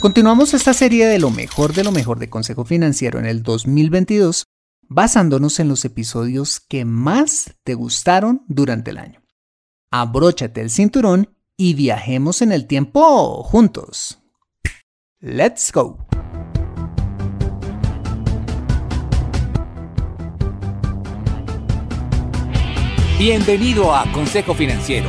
Continuamos esta serie de lo mejor de lo mejor de Consejo Financiero en el 2022 basándonos en los episodios que más te gustaron durante el año. Abróchate el cinturón y viajemos en el tiempo juntos. Let's go. Bienvenido a Consejo Financiero,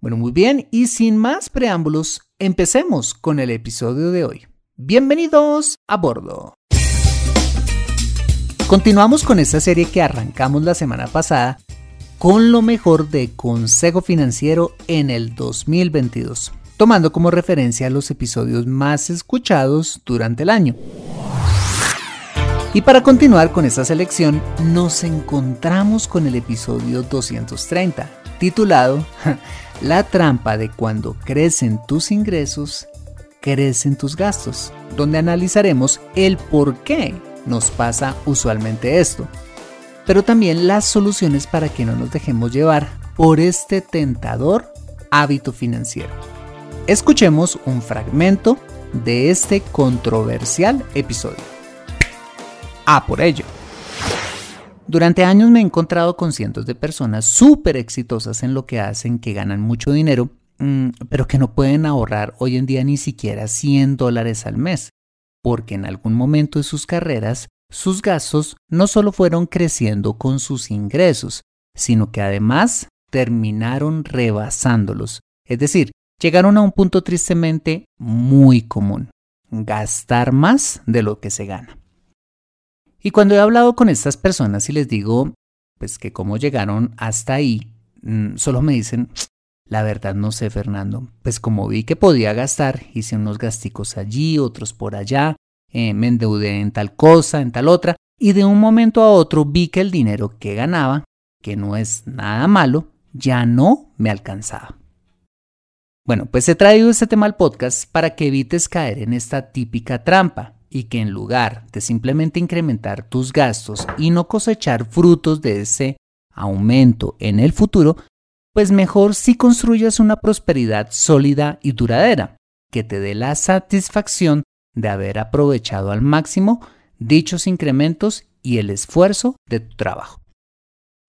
Bueno, muy bien, y sin más preámbulos, empecemos con el episodio de hoy. Bienvenidos a bordo. Continuamos con esta serie que arrancamos la semana pasada con lo mejor de Consejo Financiero en el 2022, tomando como referencia los episodios más escuchados durante el año. Y para continuar con esta selección, nos encontramos con el episodio 230, titulado La trampa de cuando crecen tus ingresos, crecen tus gastos, donde analizaremos el por qué nos pasa usualmente esto pero también las soluciones para que no nos dejemos llevar por este tentador hábito financiero. Escuchemos un fragmento de este controversial episodio. A por ello. Durante años me he encontrado con cientos de personas súper exitosas en lo que hacen, que ganan mucho dinero, mm, pero que no pueden ahorrar hoy en día ni siquiera 100 dólares al mes, porque en algún momento de sus carreras sus gastos no solo fueron creciendo con sus ingresos, sino que además terminaron rebasándolos. Es decir, llegaron a un punto tristemente muy común, gastar más de lo que se gana. Y cuando he hablado con estas personas y les digo, pues que cómo llegaron hasta ahí, mm, solo me dicen, la verdad no sé, Fernando, pues como vi que podía gastar, hice unos gasticos allí, otros por allá, eh, me endeudé en tal cosa, en tal otra, y de un momento a otro vi que el dinero que ganaba, que no es nada malo, ya no me alcanzaba. Bueno, pues he traído este tema al podcast para que evites caer en esta típica trampa y que en lugar de simplemente incrementar tus gastos y no cosechar frutos de ese aumento en el futuro, pues mejor si construyas una prosperidad sólida y duradera, que te dé la satisfacción de haber aprovechado al máximo dichos incrementos y el esfuerzo de tu trabajo.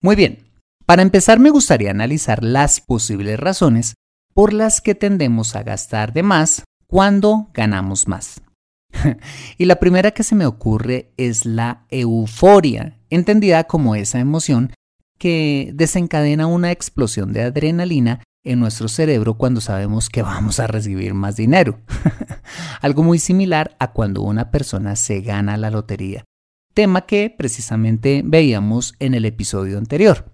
Muy bien, para empezar me gustaría analizar las posibles razones por las que tendemos a gastar de más cuando ganamos más. y la primera que se me ocurre es la euforia, entendida como esa emoción que desencadena una explosión de adrenalina en nuestro cerebro cuando sabemos que vamos a recibir más dinero. Algo muy similar a cuando una persona se gana la lotería, tema que precisamente veíamos en el episodio anterior.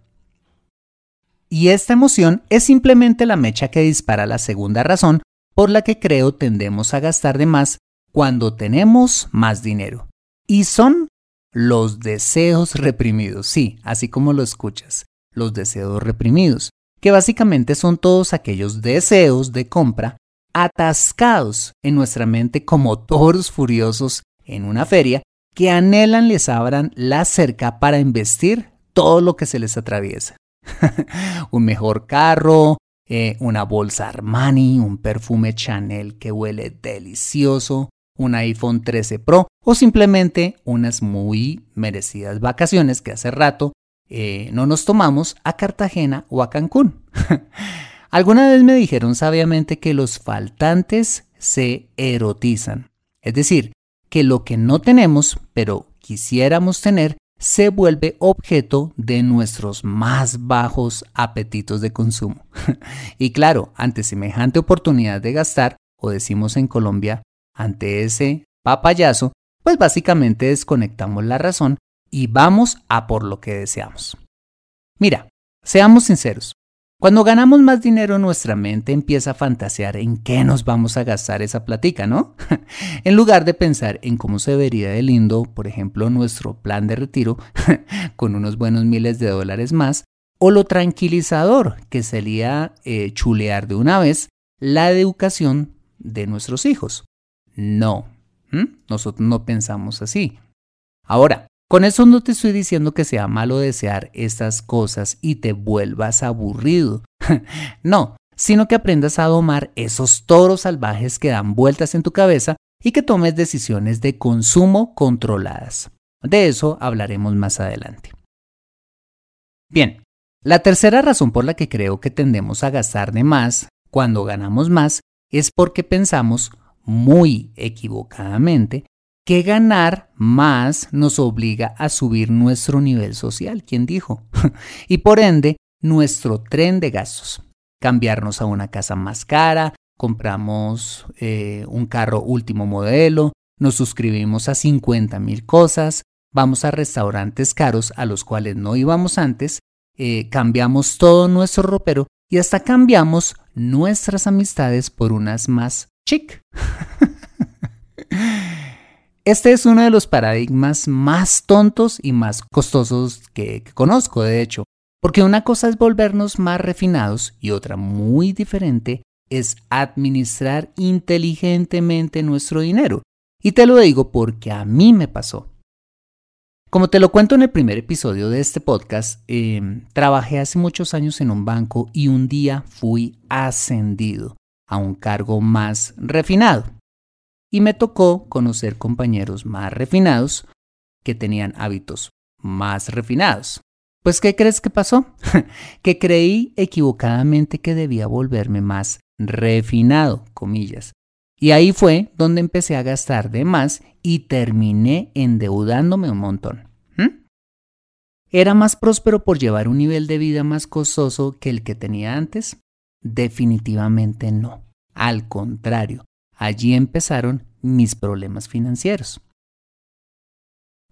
Y esta emoción es simplemente la mecha que dispara la segunda razón por la que creo tendemos a gastar de más cuando tenemos más dinero. Y son los deseos reprimidos, sí, así como lo escuchas, los deseos reprimidos, que básicamente son todos aquellos deseos de compra atascados en nuestra mente como toros furiosos en una feria que anhelan les abran la cerca para investir todo lo que se les atraviesa. un mejor carro, eh, una bolsa Armani, un perfume Chanel que huele delicioso, un iPhone 13 Pro o simplemente unas muy merecidas vacaciones que hace rato eh, no nos tomamos a Cartagena o a Cancún. Alguna vez me dijeron sabiamente que los faltantes se erotizan, es decir, que lo que no tenemos pero quisiéramos tener se vuelve objeto de nuestros más bajos apetitos de consumo. y claro, ante semejante oportunidad de gastar, o decimos en Colombia, ante ese papayazo, pues básicamente desconectamos la razón y vamos a por lo que deseamos. Mira, seamos sinceros, cuando ganamos más dinero, nuestra mente empieza a fantasear en qué nos vamos a gastar esa platica, ¿no? en lugar de pensar en cómo se vería de lindo, por ejemplo, nuestro plan de retiro con unos buenos miles de dólares más, o lo tranquilizador que sería eh, chulear de una vez la educación de nuestros hijos. No, nosotros no pensamos así. Ahora, con eso no te estoy diciendo que sea malo desear estas cosas y te vuelvas aburrido. no, sino que aprendas a domar esos toros salvajes que dan vueltas en tu cabeza y que tomes decisiones de consumo controladas. De eso hablaremos más adelante. Bien, la tercera razón por la que creo que tendemos a gastar de más cuando ganamos más es porque pensamos muy equivocadamente que ganar más nos obliga a subir nuestro nivel social, ¿quién dijo? y por ende, nuestro tren de gastos. Cambiarnos a una casa más cara, compramos eh, un carro último modelo, nos suscribimos a 50 mil cosas, vamos a restaurantes caros a los cuales no íbamos antes, eh, cambiamos todo nuestro ropero y hasta cambiamos nuestras amistades por unas más chic. Este es uno de los paradigmas más tontos y más costosos que, conozco, de hecho, porque una cosa es volvernos más refinados y otra muy diferente es administrar inteligentemente nuestro dinero. Y te lo digo porque a mí me pasó. Como te lo cuento en el primer episodio de este podcast, em, trabajé hace muchos años en un banco y un día fui ascendido a un cargo más refinado y me tocó conocer compañeros más refinados que tenían hábitos más refinados. Pues, ¿qué crees que pasó? que creí equivocadamente que debía volverme más refinado, comillas. Y ahí fue donde empecé a gastar de más y terminé endeudándome un montón. ¿Era más próspero por llevar un nivel de vida más costoso que el que tenía antes? Definitivamente no. Al contrario, Allí empezaron mis problemas financieros.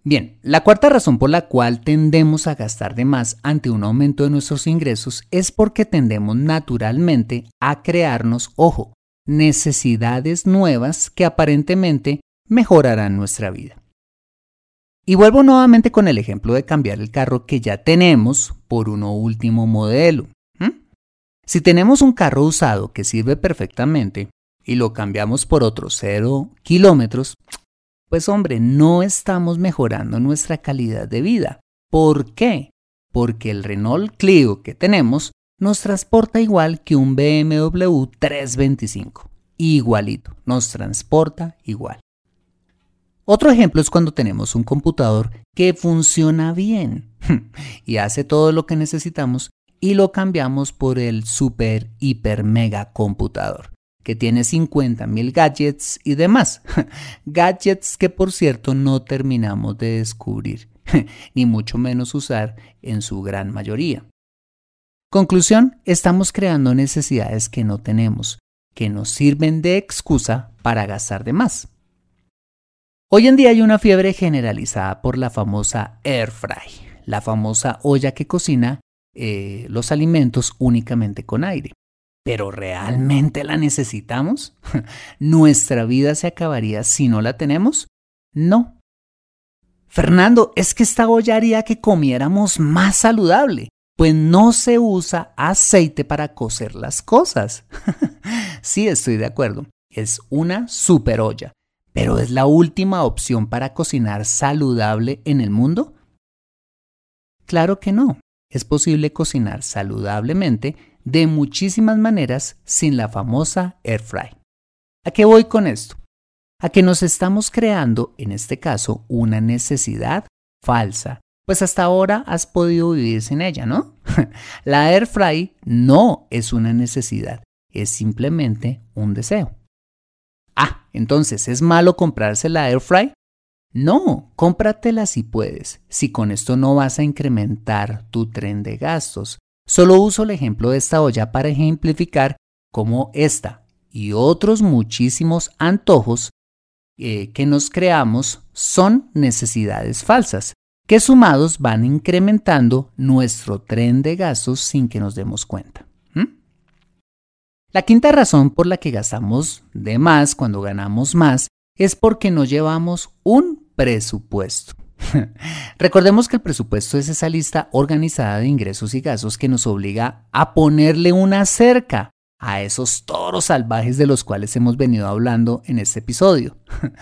Bien, la cuarta razón por la cual tendemos a gastar de más ante un aumento de nuestros ingresos es porque tendemos naturalmente a crearnos, ojo, necesidades nuevas que aparentemente mejorarán nuestra vida. Y vuelvo nuevamente con el ejemplo de cambiar el carro que ya tenemos por uno último modelo. Si tenemos un carro usado que sirve perfectamente, y lo cambiamos por otros 0 kilómetros, pues hombre, no estamos mejorando nuestra calidad de vida. ¿Por qué? Porque el Renault Clio que tenemos nos transporta igual que un BMW 325. Igualito, nos transporta igual. Otro ejemplo es cuando tenemos un computador que funciona bien y hace todo lo que necesitamos y lo cambiamos por el super hiper mega computador que tiene 50.000 gadgets y demás. gadgets que por cierto no terminamos de descubrir, ni mucho menos usar en su gran mayoría. Conclusión, estamos creando necesidades que no tenemos, que nos sirven de excusa para gastar de más. Hoy en día hay una fiebre generalizada por la famosa air fry, la famosa olla que cocina eh, los alimentos únicamente con aire. ¿Pero realmente la necesitamos? ¿Nuestra vida se acabaría si no la tenemos? No. Fernando, es que esta olla haría que comiéramos más saludable pues no se usa aceite para cocer las cosas. sí, estoy de acuerdo. Es una super olla. Pero ¿es la última opción para cocinar saludable en el mundo? Claro que no. Es posible cocinar saludablemente de muchísimas maneras sin la famosa air fry. ¿A qué voy con esto? A que nos estamos creando, en este caso, una necesidad falsa pues hasta ahora has podido vivir sin ella, ¿no? la air fry no es una necesidad, es simplemente un deseo. Ah, entonces, ¿es malo comprarse la air fry? No, cómpratela si puedes, si con esto no vas a incrementar tu tren de gastos. Solo uso el ejemplo de esta olla para ejemplificar cómo esta y otros muchísimos antojos eh, que nos creamos son necesidades falsas que sumados van incrementando nuestro tren de gastos sin que nos demos cuenta. La quinta razón por la que gastamos de más cuando ganamos más es porque no llevamos un presupuesto. Recordemos que el presupuesto es esa lista organizada de ingresos y gastos que nos obliga a ponerle una cerca a esos toros salvajes de los cuales hemos venido hablando en este episodio.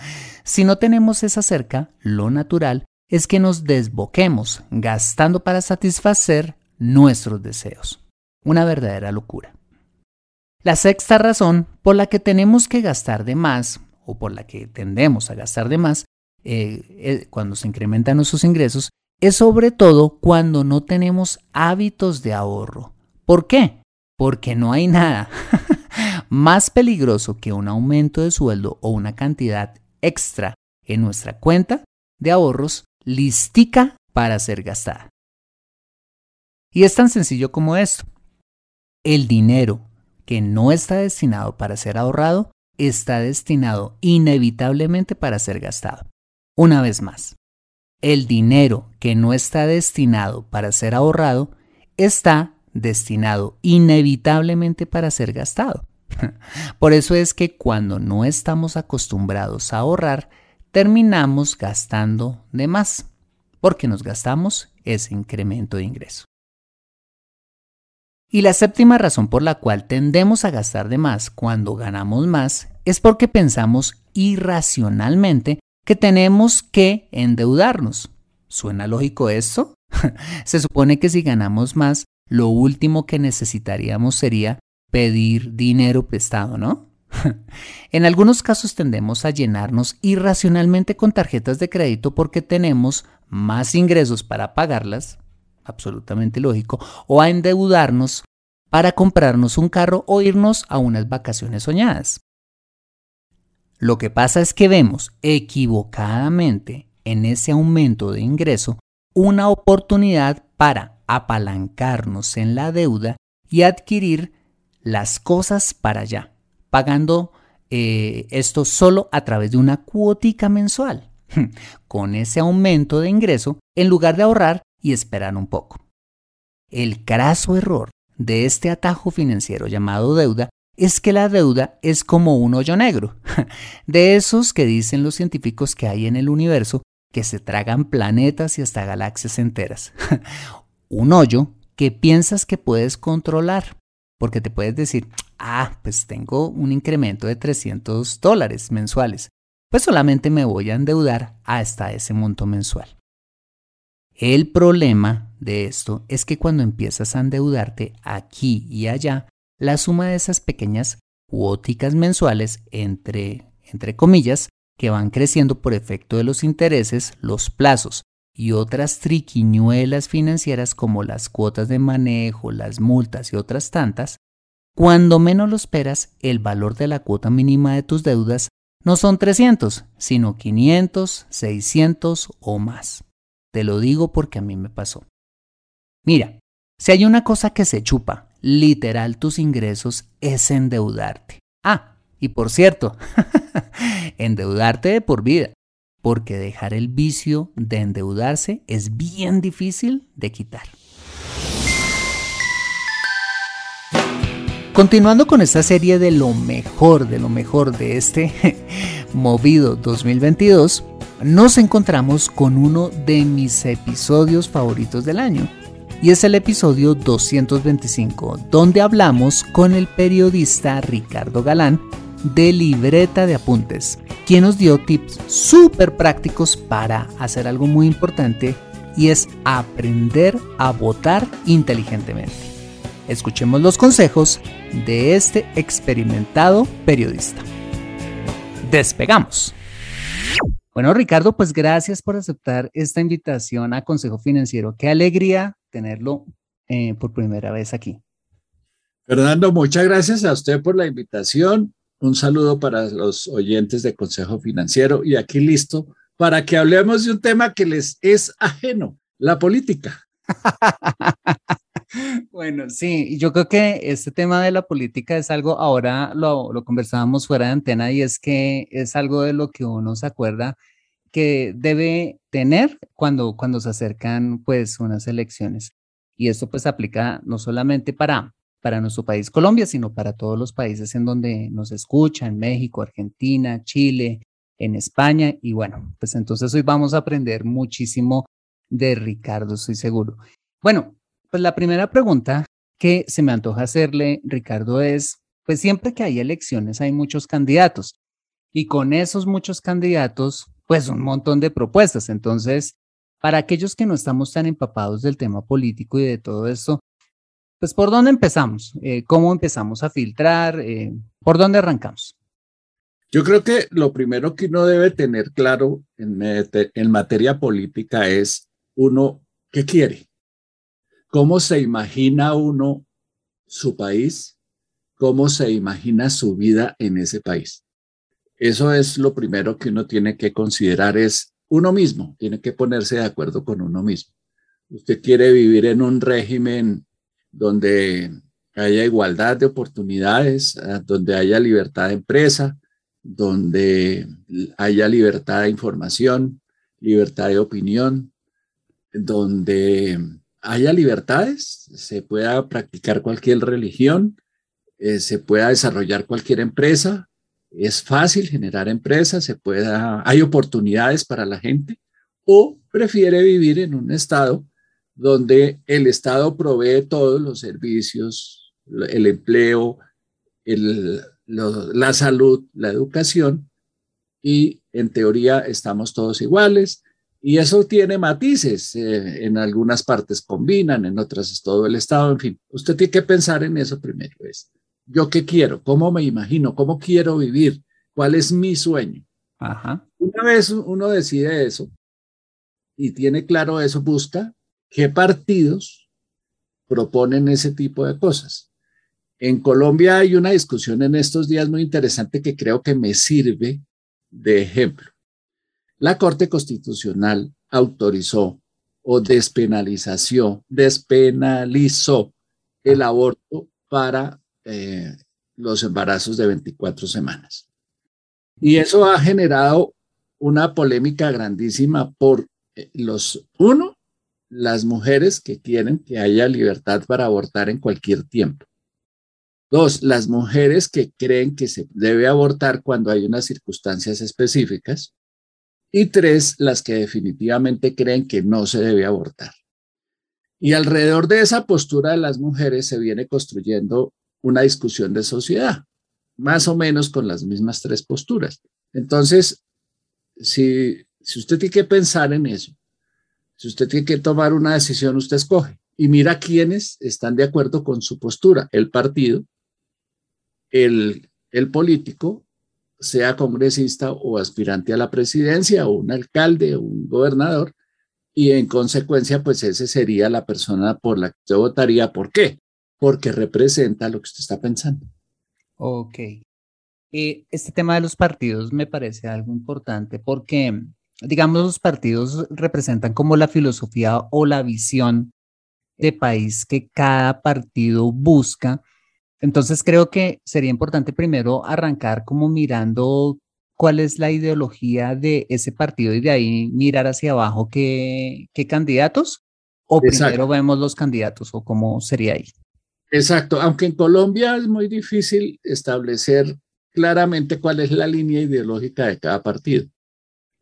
si no tenemos esa cerca, lo natural es que nos desboquemos gastando para satisfacer nuestros deseos. Una verdadera locura. La sexta razón por la que tenemos que gastar de más o por la que tendemos a gastar de más eh, eh, cuando se incrementan nuestros ingresos es sobre todo cuando no tenemos hábitos de ahorro. ¿Por qué? Porque no hay nada más peligroso que un aumento de sueldo o una cantidad extra en nuestra cuenta de ahorros listica para ser gastada. Y es tan sencillo como esto. El dinero que no está destinado para ser ahorrado está destinado inevitablemente para ser gastado. Una vez más, el dinero que no está destinado para ser ahorrado está destinado inevitablemente para ser gastado. Por eso es que cuando no estamos acostumbrados a ahorrar, terminamos gastando de más, porque nos gastamos ese incremento de ingreso. Y la séptima razón por la cual tendemos a gastar de más cuando ganamos más es porque pensamos irracionalmente que tenemos que endeudarnos. ¿Suena lógico esto? Se supone que si ganamos más, lo último que necesitaríamos sería pedir dinero prestado, ¿no? en algunos casos tendemos a llenarnos irracionalmente con tarjetas de crédito porque tenemos más ingresos para pagarlas, absolutamente lógico, o a endeudarnos para comprarnos un carro o irnos a unas vacaciones soñadas. Lo que pasa es que vemos equivocadamente en ese aumento de ingreso una oportunidad para apalancarnos en la deuda y adquirir las cosas para allá pagando eh, esto solo a través de una cuotica mensual. Con ese aumento de ingreso, en lugar de ahorrar y esperar un poco. El craso error de este atajo financiero llamado deuda es que la deuda es como un hoyo negro, de esos que dicen los científicos que hay en el universo que se tragan planetas y hasta galaxias enteras. un hoyo que piensas que puedes controlar, porque te puedes decir, ah, pues tengo un incremento de 300 dólares mensuales, pues solamente me voy a endeudar hasta ese monto mensual. El problema de esto es que cuando empiezas a endeudarte aquí y allá, la suma de esas pequeñas cuóticas mensuales, entre, entre comillas, que van creciendo por efecto de los intereses, los plazos y otras triquiñuelas financieras como las cuotas de manejo, las multas y otras tantas, cuando menos lo esperas, el valor de la cuota mínima de tus deudas no son 300, sino 500, 600 o más. Te lo digo porque a mí me pasó. Mira, Si hay una cosa que se chupa, literal tus ingresos, es endeudarte. Ah, y por cierto, endeudarte de por vida, porque dejar el vicio de endeudarse es bien difícil de quitar. Continuando con esta serie de lo mejor, de lo mejor de este movido 2022, nos encontramos con uno de mis episodios favoritos del año. Y es el episodio 225, donde hablamos con el periodista Ricardo Galán de Libreta de Apuntes, quien nos dio tips súper prácticos para hacer algo muy importante y es aprender a votar inteligentemente. Escuchemos los consejos de este experimentado periodista. Despegamos. Bueno, Ricardo, pues gracias por aceptar esta invitación a Consejo Financiero. Qué alegría tenerlo eh, por primera vez aquí. Fernando, muchas gracias a usted por la invitación. Un saludo para los oyentes de Consejo Financiero y aquí listo para que hablemos de un tema que les es ajeno, la política. Bueno, sí, yo creo que este tema de la política es algo, ahora lo, conversábamos fuera de antena y es que es algo de lo que uno se acuerda que debe tener cuando, cuando se acercan pues unas elecciones. Y esto pues aplica no solamente para, para nuestro país Colombia, sino para todos los países en donde nos escuchan, México, Argentina, Chile, en España. Y bueno, pues entonces hoy vamos a aprender muchísimo de Ricardo, estoy seguro. Bueno, pues la primera pregunta que se me antoja hacerle, Ricardo, es, pues siempre que hay elecciones hay muchos candidatos y con esos muchos candidatos, pues un montón de propuestas. Entonces, para aquellos que no estamos tan empapados del tema político y de todo esto, pues ¿por dónde empezamos? Eh, ¿Cómo empezamos a filtrar? Eh, ¿Por dónde arrancamos? Yo creo que lo primero que uno debe tener claro en, en materia política es uno, ¿qué quiere? ¿Cómo se imagina uno su país? ¿Cómo se imagina su vida en ese país? Eso es lo primero que uno tiene que considerar, es uno mismo, tiene que ponerse de acuerdo con uno mismo. Usted quiere vivir en un régimen donde haya igualdad de oportunidades, ah, donde haya libertad de empresa, donde haya libertad de información, libertad de opinión, donde haya libertades, se pueda practicar cualquier religión, eh, se pueda desarrollar cualquier empresa, es fácil generar empresas, se pueda, hay oportunidades para la gente, o prefiere vivir en un estado donde el Estado provee todos los servicios, el empleo, la salud, la educación, y en teoría estamos todos iguales, y eso tiene matices, eh, en algunas partes combinan, en otras es todo el Estado, en fin, usted tiene que pensar en eso primero, es, ¿yo qué quiero? ¿Cómo me imagino? ¿Cómo quiero vivir? ¿Cuál es mi sueño? Una vez uno decide eso y tiene claro eso, busca qué partidos proponen ese tipo de cosas. En Colombia hay una discusión en estos días muy interesante que creo que me sirve de ejemplo. La Corte Constitucional autorizó o despenalizó, despenalizó el aborto para eh, los embarazos de 24 semanas. Y eso ha generado una polémica grandísima por eh, los, uno, las mujeres que quieren que haya libertad para abortar en cualquier tiempo. Dos, las mujeres que creen que se debe abortar cuando hay unas circunstancias específicas y tres, las que definitivamente creen que no se debe abortar. Y alrededor de esa postura de las mujeres se viene construyendo una discusión de sociedad, más o menos con las mismas tres posturas. Entonces, si, si usted tiene que pensar en eso, si usted tiene que tomar una decisión, usted escoge y mira quiénes están de acuerdo con su postura, el partido, el, el político sea congresista o aspirante a la presidencia o un alcalde o un gobernador y en consecuencia pues ese sería la persona por la que usted votaría. ¿Por qué? Porque representa lo que usted está pensando. Ok. Eh, este tema de los partidos me parece algo importante porque, digamos, los partidos representan como la filosofía o la visión de país que cada partido busca. Entonces creo que sería importante primero arrancar como mirando cuál es la ideología de ese partido y de ahí mirar hacia abajo qué, qué candidatos o primero vemos los candidatos o cómo sería ahí. Exacto, aunque en Colombia es muy difícil establecer claramente cuál es la línea ideológica de cada partido.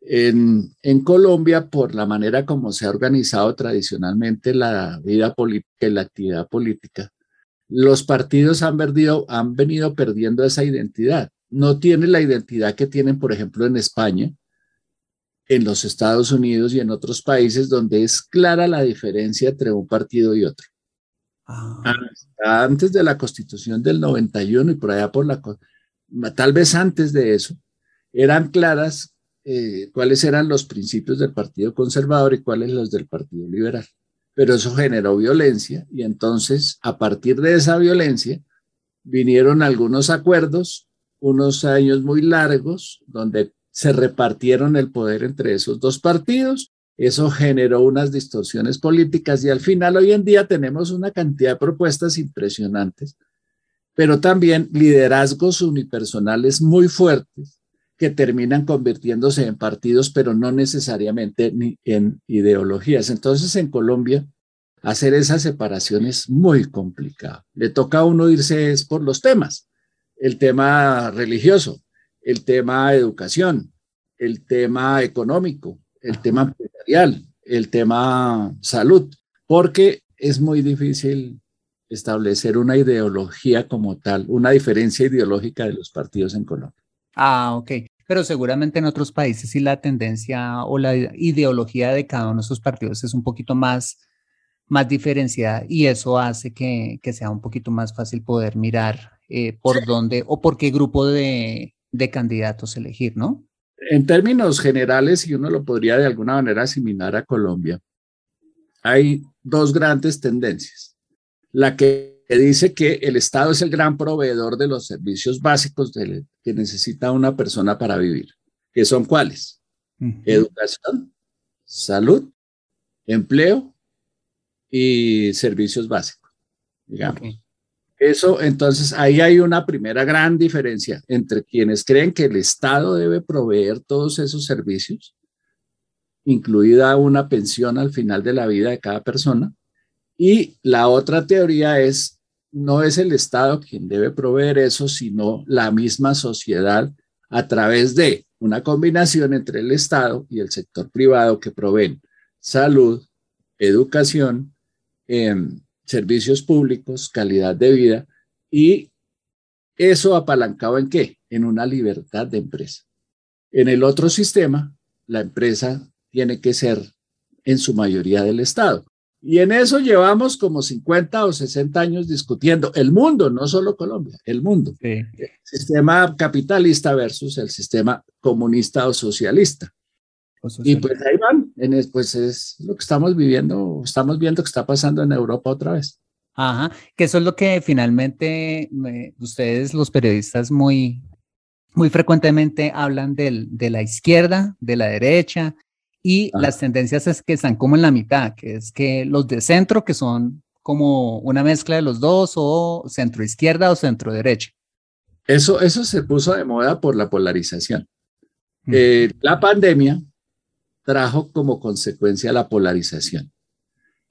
En, en, Colombia, por la manera como se ha organizado tradicionalmente la vida política y la actividad política, los partidos han, perdido, han venido perdiendo esa identidad. No tienen la identidad que tienen, por ejemplo, en España, en los Estados Unidos y en otros países donde es clara la diferencia entre un partido y otro. Ah. Antes de la constitución del 91 y por allá por la, tal vez antes de eso, eran claras eh, cuáles eran los principios del Partido Conservador y cuáles los del Partido Liberal. Pero eso generó violencia y entonces a partir de esa violencia vinieron algunos acuerdos, unos años muy largos, donde se repartieron el poder entre esos dos partidos. Eso generó unas distorsiones políticas y al final hoy en día tenemos una cantidad de propuestas impresionantes, pero también liderazgos unipersonales muy fuertes que terminan convirtiéndose en partidos, pero no necesariamente ni en ideologías. Entonces en Colombia hacer esa separación es muy complicado. Le toca a uno irse es por los temas, el tema religioso, el tema educación, el tema económico, el tema empresarial, el tema salud, porque es muy difícil establecer una ideología como tal, una diferencia ideológica de los partidos en Colombia. Ah, ok. Pero seguramente en otros países sí la tendencia o la ideología de cada uno de esos partidos es un poquito más, más diferenciada y eso hace que, que sea un poquito más fácil poder mirar eh, por dónde o por qué grupo de, de candidatos elegir, ¿no? En términos generales, y uno lo podría de alguna manera asimilar a Colombia, hay dos grandes tendencias. La que dice que el Estado es el gran proveedor de los servicios básicos que necesita una persona para vivir, que son cuáles? Educación, salud, empleo y servicios básicos, digamos. Eso, entonces, ahí hay una primera gran diferencia entre quienes creen que el Estado debe proveer todos esos servicios, incluida una pensión al final de la vida de cada persona, y la otra teoría es, no es el Estado quien debe proveer eso, sino la misma sociedad a través de una combinación entre el Estado y el sector privado que proveen salud, educación, eh, servicios públicos, calidad de vida y eso apalancado en qué? En una libertad de empresa. En el otro sistema, la empresa tiene que ser en su mayoría del Estado. Y en eso llevamos como 50 o 60 años discutiendo el mundo, no solo Colombia, el mundo. El sistema capitalista versus el sistema comunista o socialista. Y pues ahí van, pues es lo que estamos viviendo, estamos viendo que está pasando en Europa otra vez. Ajá, que eso es lo que finalmente ustedes, los periodistas, muy, muy frecuentemente hablan del, de la izquierda, de la derecha, y las tendencias es que están como en la mitad, que es que los de centro, que son como una mezcla de los dos, o centro izquierda o centro derecha. Eso, eso se puso de moda por la polarización. Eh, la pandemia trajo como consecuencia la polarización.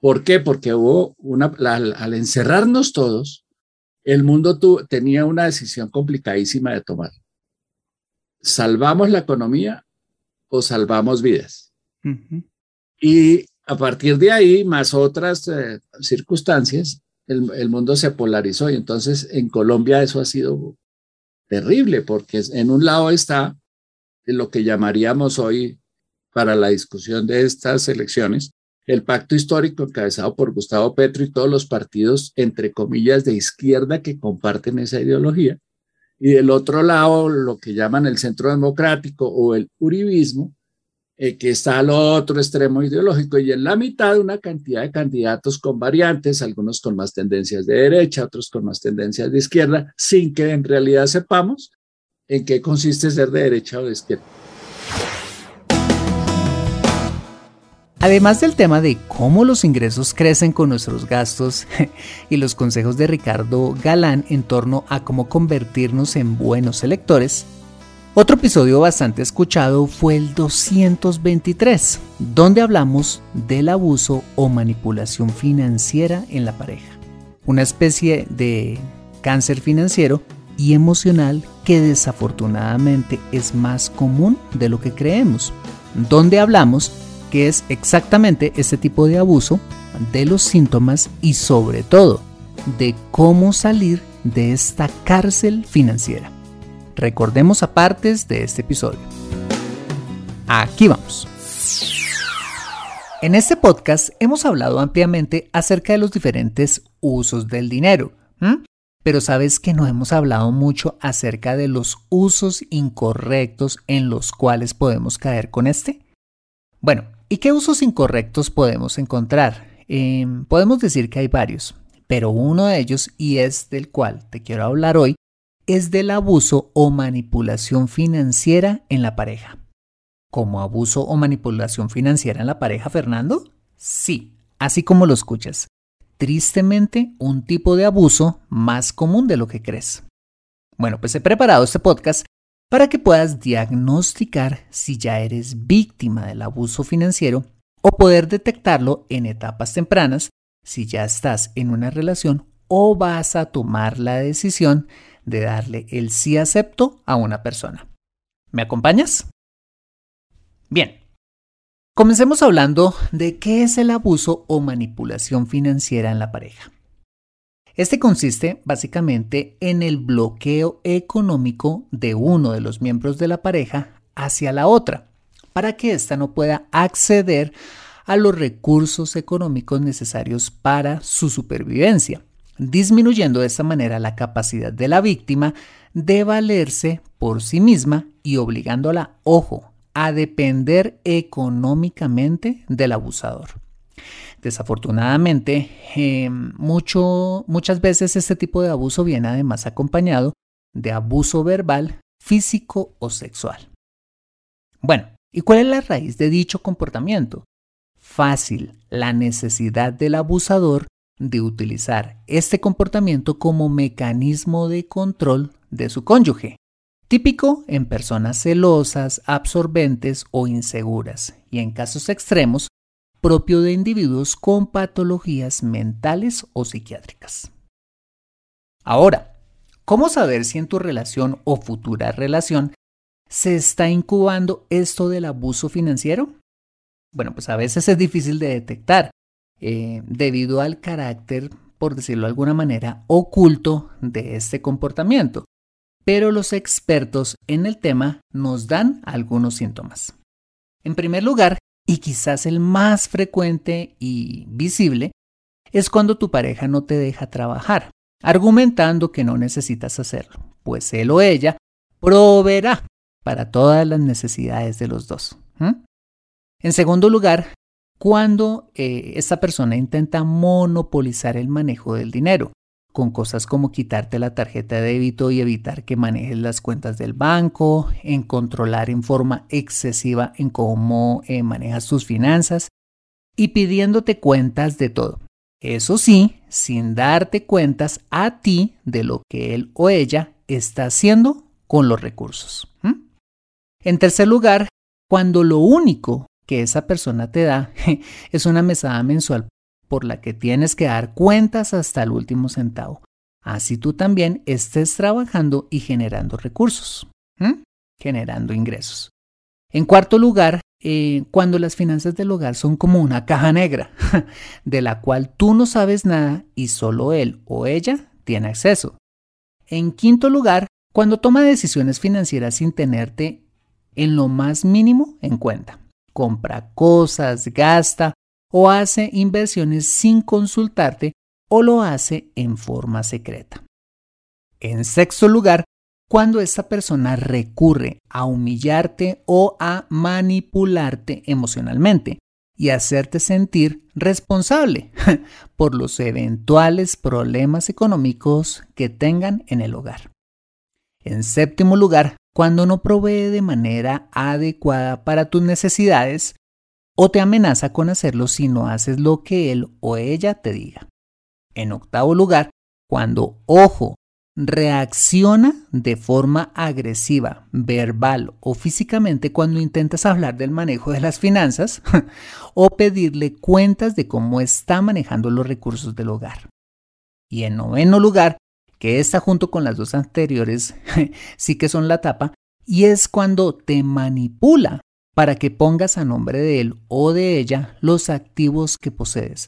¿Por qué? Porque hubo una, al encerrarnos todos, el mundo tenía una decisión complicadísima de tomar. ¿Salvamos la economía o salvamos vidas? Y a partir de ahí, más otras eh, circunstancias, el, el, mundo se polarizó y entonces en Colombia eso ha sido terrible porque en un lado está lo que llamaríamos hoy para la discusión de estas elecciones, el pacto histórico encabezado por Gustavo Petro y todos los partidos, entre comillas, de izquierda que comparten esa ideología, y del otro lado lo que llaman el centro democrático o el uribismo, eh, que está al otro extremo ideológico, y en la mitad una cantidad de candidatos con variantes, algunos con más tendencias de derecha, otros con más tendencias de izquierda, sin que en realidad sepamos en qué consiste ser de derecha o de izquierda. Además del tema de cómo los ingresos crecen con nuestros gastos y los consejos de Ricardo Galán en torno a cómo convertirnos en buenos electores, otro episodio bastante escuchado fue el 223, donde hablamos del abuso o manipulación financiera en la pareja, una especie de cáncer financiero y emocional que desafortunadamente es más común de lo que creemos, donde hablamos que es exactamente este tipo de abuso, de los síntomas y sobre todo de cómo salir de esta cárcel financiera. Recordemos a partes de este episodio. Aquí vamos. En este podcast hemos hablado ampliamente acerca de los diferentes usos del dinero, pero sabes que no hemos hablado mucho acerca de los usos incorrectos en los cuales podemos caer con este. Bueno, ¿Y qué usos incorrectos podemos encontrar? Em, podemos decir que hay varios, pero uno de ellos, y es del cual te quiero hablar hoy, es del abuso o manipulación financiera en la pareja. ¿Como abuso o manipulación financiera en la pareja, Fernando? Sí, así como lo escuchas. Tristemente, un tipo de abuso más común de lo que crees. Bueno, pues he preparado este podcast para que puedas diagnosticar si ya eres víctima del abuso financiero o poder detectarlo en etapas tempranas si ya estás en una relación o vas a tomar la decisión de darle el sí acepto a una persona. ¿Me acompañas? Bien, comencemos hablando de qué es el abuso o manipulación financiera en la pareja. Este consiste básicamente en el bloqueo económico de uno de los miembros de la pareja hacia la otra, para que ésta no pueda acceder a los recursos económicos necesarios para su supervivencia, disminuyendo de esta manera la capacidad de la víctima de valerse por sí misma y obligándola, ojo, a depender económicamente del abusador. Desafortunadamente, eh, mucho, muchas veces este tipo de abuso viene además acompañado de abuso verbal, físico o sexual. Bueno, ¿y cuál es la raíz de dicho comportamiento? Fácil, la necesidad del abusador de utilizar este comportamiento como mecanismo de control de su cónyuge, típico en personas celosas, absorbentes o inseguras, y en casos extremos propio de individuos con patologías mentales o psiquiátricas. Ahora, ¿cómo saber si en tu relación o futura relación se está incubando esto del abuso financiero? Bueno, pues a veces es difícil de detectar eh, debido al carácter, por decirlo de alguna manera, oculto de este comportamiento. Pero los expertos en el tema nos dan algunos síntomas. En primer lugar, y quizás el más frecuente y visible es cuando tu pareja no te deja trabajar, argumentando que no necesitas hacerlo, pues él o ella proveerá para todas las necesidades de los dos. En segundo lugar, cuando eh, esta persona intenta monopolizar el manejo del dinero, con cosas como quitarte la tarjeta de débito y evitar que manejes las cuentas del banco, en controlar en forma excesiva en cómo eh, manejas tus finanzas y pidiéndote cuentas de todo. Eso sí, sin darte cuentas a ti de lo que él o ella está haciendo con los recursos. En tercer lugar, cuando lo único que esa persona te da es una mesada mensual por la que tienes que dar cuentas hasta el último centavo. Así tú también estés trabajando y generando recursos, generando ingresos. En cuarto lugar, eh, cuando las finanzas del hogar son como una caja negra, de la cual tú no sabes nada y solo él o ella tiene acceso. En quinto lugar, cuando toma decisiones financieras sin tenerte en lo más mínimo en cuenta. Compra cosas, gasta o hace inversiones sin consultarte o lo hace en forma secreta. En sexto lugar, cuando esta persona recurre a humillarte o a manipularte emocionalmente y hacerte sentir responsable por los eventuales problemas económicos que tengan en el hogar. En séptimo lugar, cuando no provee de manera adecuada para tus necesidades o te amenaza con hacerlo si no haces lo que él o ella te diga. En octavo lugar, cuando, ojo, reacciona de forma agresiva, verbal o físicamente cuando intentas hablar del manejo de las finanzas o pedirle cuentas de cómo está manejando los recursos del hogar. Y en noveno lugar, que está junto con las dos anteriores, sí que son la tapa, y es cuando te manipula para que pongas a nombre de él o de ella los activos que posees,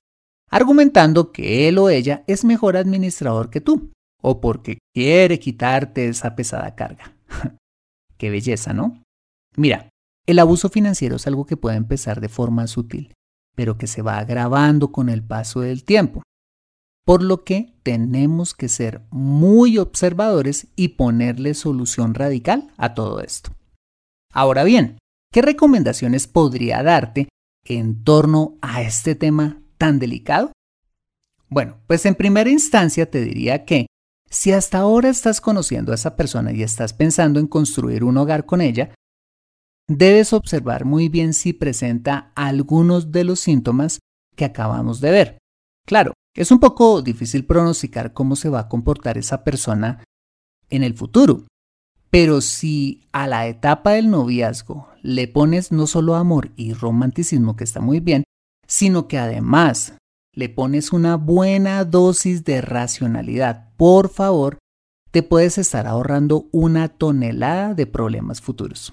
argumentando que él o ella es mejor administrador que tú, o porque quiere quitarte esa pesada carga. Qué belleza, ¿no? Mira, el abuso financiero es algo que puede empezar de forma sutil, pero que se va agravando con el paso del tiempo. Por lo que tenemos que ser muy observadores y ponerle solución radical a todo esto. Ahora bien, ¿qué recomendaciones podría darte en torno a este tema tan delicado? Bueno, pues en primera instancia te diría que si hasta ahora estás conociendo a esa persona y estás pensando en construir un hogar con ella, debes observar muy bien si presenta algunos de los síntomas que acabamos de ver. Claro, es un poco difícil pronosticar cómo se va a comportar esa persona en el futuro, pero si a la etapa del noviazgo le pones no solo amor y romanticismo, que está muy bien, sino que además le pones una buena dosis de racionalidad, por favor, te puedes estar ahorrando una tonelada de problemas futuros.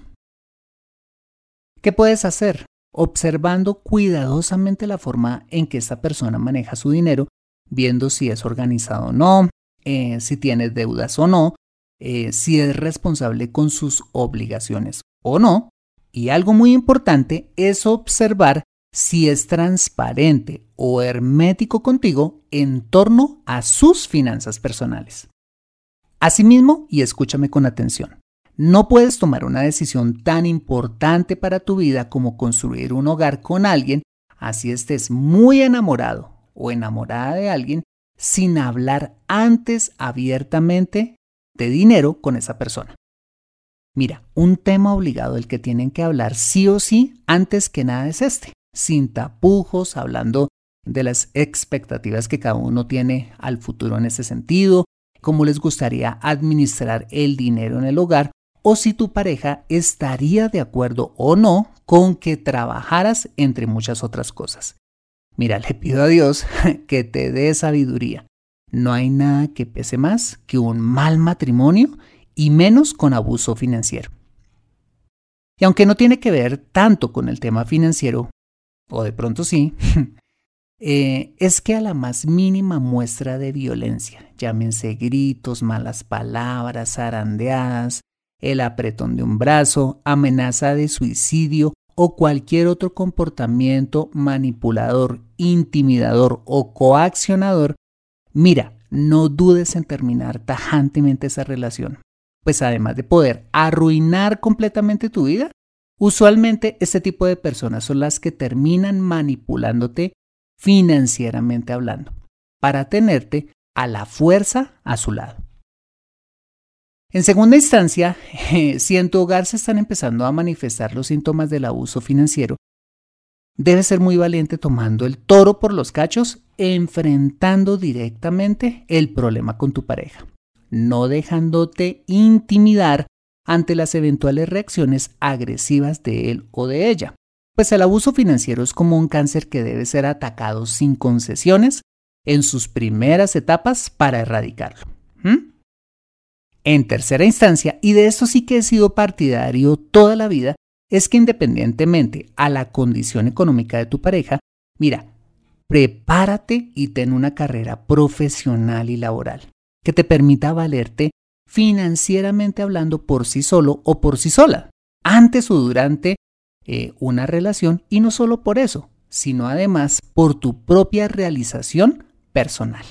¿Qué puedes hacer? Observando cuidadosamente la forma en que esta persona maneja su dinero, viendo si es organizado o no, eh, si tiene deudas o no, eh, si es responsable con sus obligaciones o no. Y algo muy importante es observar si es transparente o hermético contigo en torno a sus finanzas personales. Asimismo, y escúchame con atención, no puedes tomar una decisión tan importante para tu vida como construir un hogar con alguien, así estés muy enamorado o enamorada de alguien, sin hablar antes abiertamente de dinero con esa persona. Mira, un tema obligado del que tienen que hablar sí o sí antes que nada es este sin tapujos, hablando de las expectativas que cada uno tiene al futuro en ese sentido, cómo les gustaría administrar el dinero en el hogar o si tu pareja estaría de acuerdo o no con que trabajaras entre muchas otras cosas. Mira, le pido a Dios que te dé sabiduría. No hay nada que pese más que un mal matrimonio y menos con abuso financiero. Y aunque no tiene que ver tanto con el tema financiero, o de pronto sí, eh, es que a la más mínima muestra de violencia, llámense gritos, malas palabras, zarandeadas, el apretón de un brazo, amenaza de suicidio o cualquier otro comportamiento manipulador, intimidador o coaccionador, mira, no dudes en terminar tajantemente esa relación, pues además de poder arruinar completamente tu vida, Usualmente este tipo de personas son las que terminan manipulándote financieramente hablando, para tenerte a la fuerza a su lado. En segunda instancia, si en tu hogar se están empezando a manifestar los síntomas del abuso financiero, debes ser muy valiente tomando el toro por los cachos, enfrentando directamente el problema con tu pareja, no dejándote intimidar ante las eventuales reacciones agresivas de él o de ella. Pues el abuso financiero es como un cáncer que debe ser atacado sin concesiones en sus primeras etapas para erradicarlo. En tercera instancia, y de esto sí que he sido partidario toda la vida, es que independientemente a la condición económica de tu pareja, mira, prepárate y ten una carrera profesional y laboral que te permita valerte financieramente hablando por sí solo o por sí sola, antes o durante eh, una relación y no solo por eso, sino además por tu propia realización personal.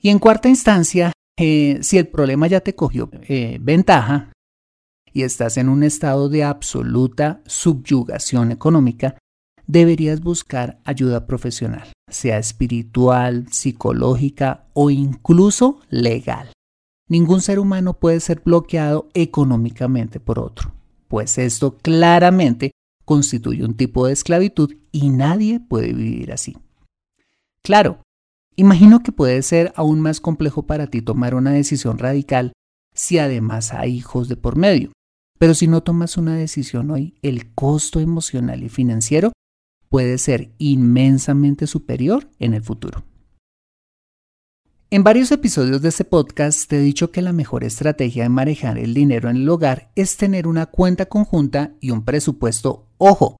Y en cuarta instancia, eh, si el problema ya te cogió eh, ventaja y estás en un estado de absoluta subyugación económica, deberías buscar ayuda profesional, sea espiritual, psicológica o incluso legal. Ningún ser humano puede ser bloqueado económicamente por otro, pues esto claramente constituye un tipo de esclavitud y nadie puede vivir así. Claro, imagino que puede ser aún más complejo para ti tomar una decisión radical si además hay hijos de por medio. Pero si no tomas una decisión hoy, el costo emocional y financiero puede ser inmensamente superior en el futuro. En varios episodios de este podcast te he dicho que la mejor estrategia de manejar el dinero en el hogar es tener una cuenta conjunta y un presupuesto, ojo,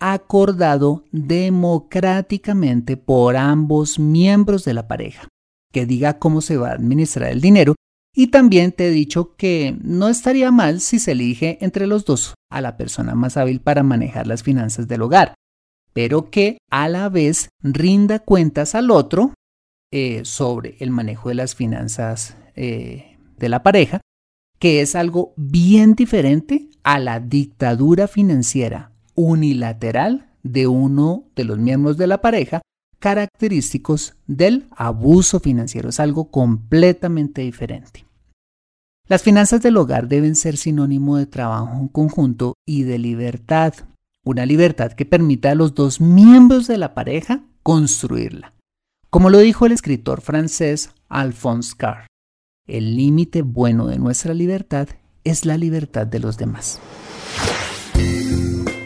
acordado democráticamente por ambos miembros de la pareja, que diga cómo se va a administrar el dinero. Y también te he dicho que no estaría mal si se elige entre los dos a la persona más hábil para manejar las finanzas del hogar, pero que a la vez rinda cuentas al otro eh, sobre el manejo de las finanzas eh, de la pareja, que es algo bien diferente a la dictadura financiera unilateral de uno de los miembros de la pareja, característicos del abuso financiero. Es algo completamente diferente. Las finanzas del hogar deben ser sinónimo de trabajo en conjunto y de libertad, una libertad que permita a los dos miembros de la pareja construirla. Como lo dijo el escritor francés Alphonse Carr, el límite bueno de nuestra libertad es la libertad de los demás.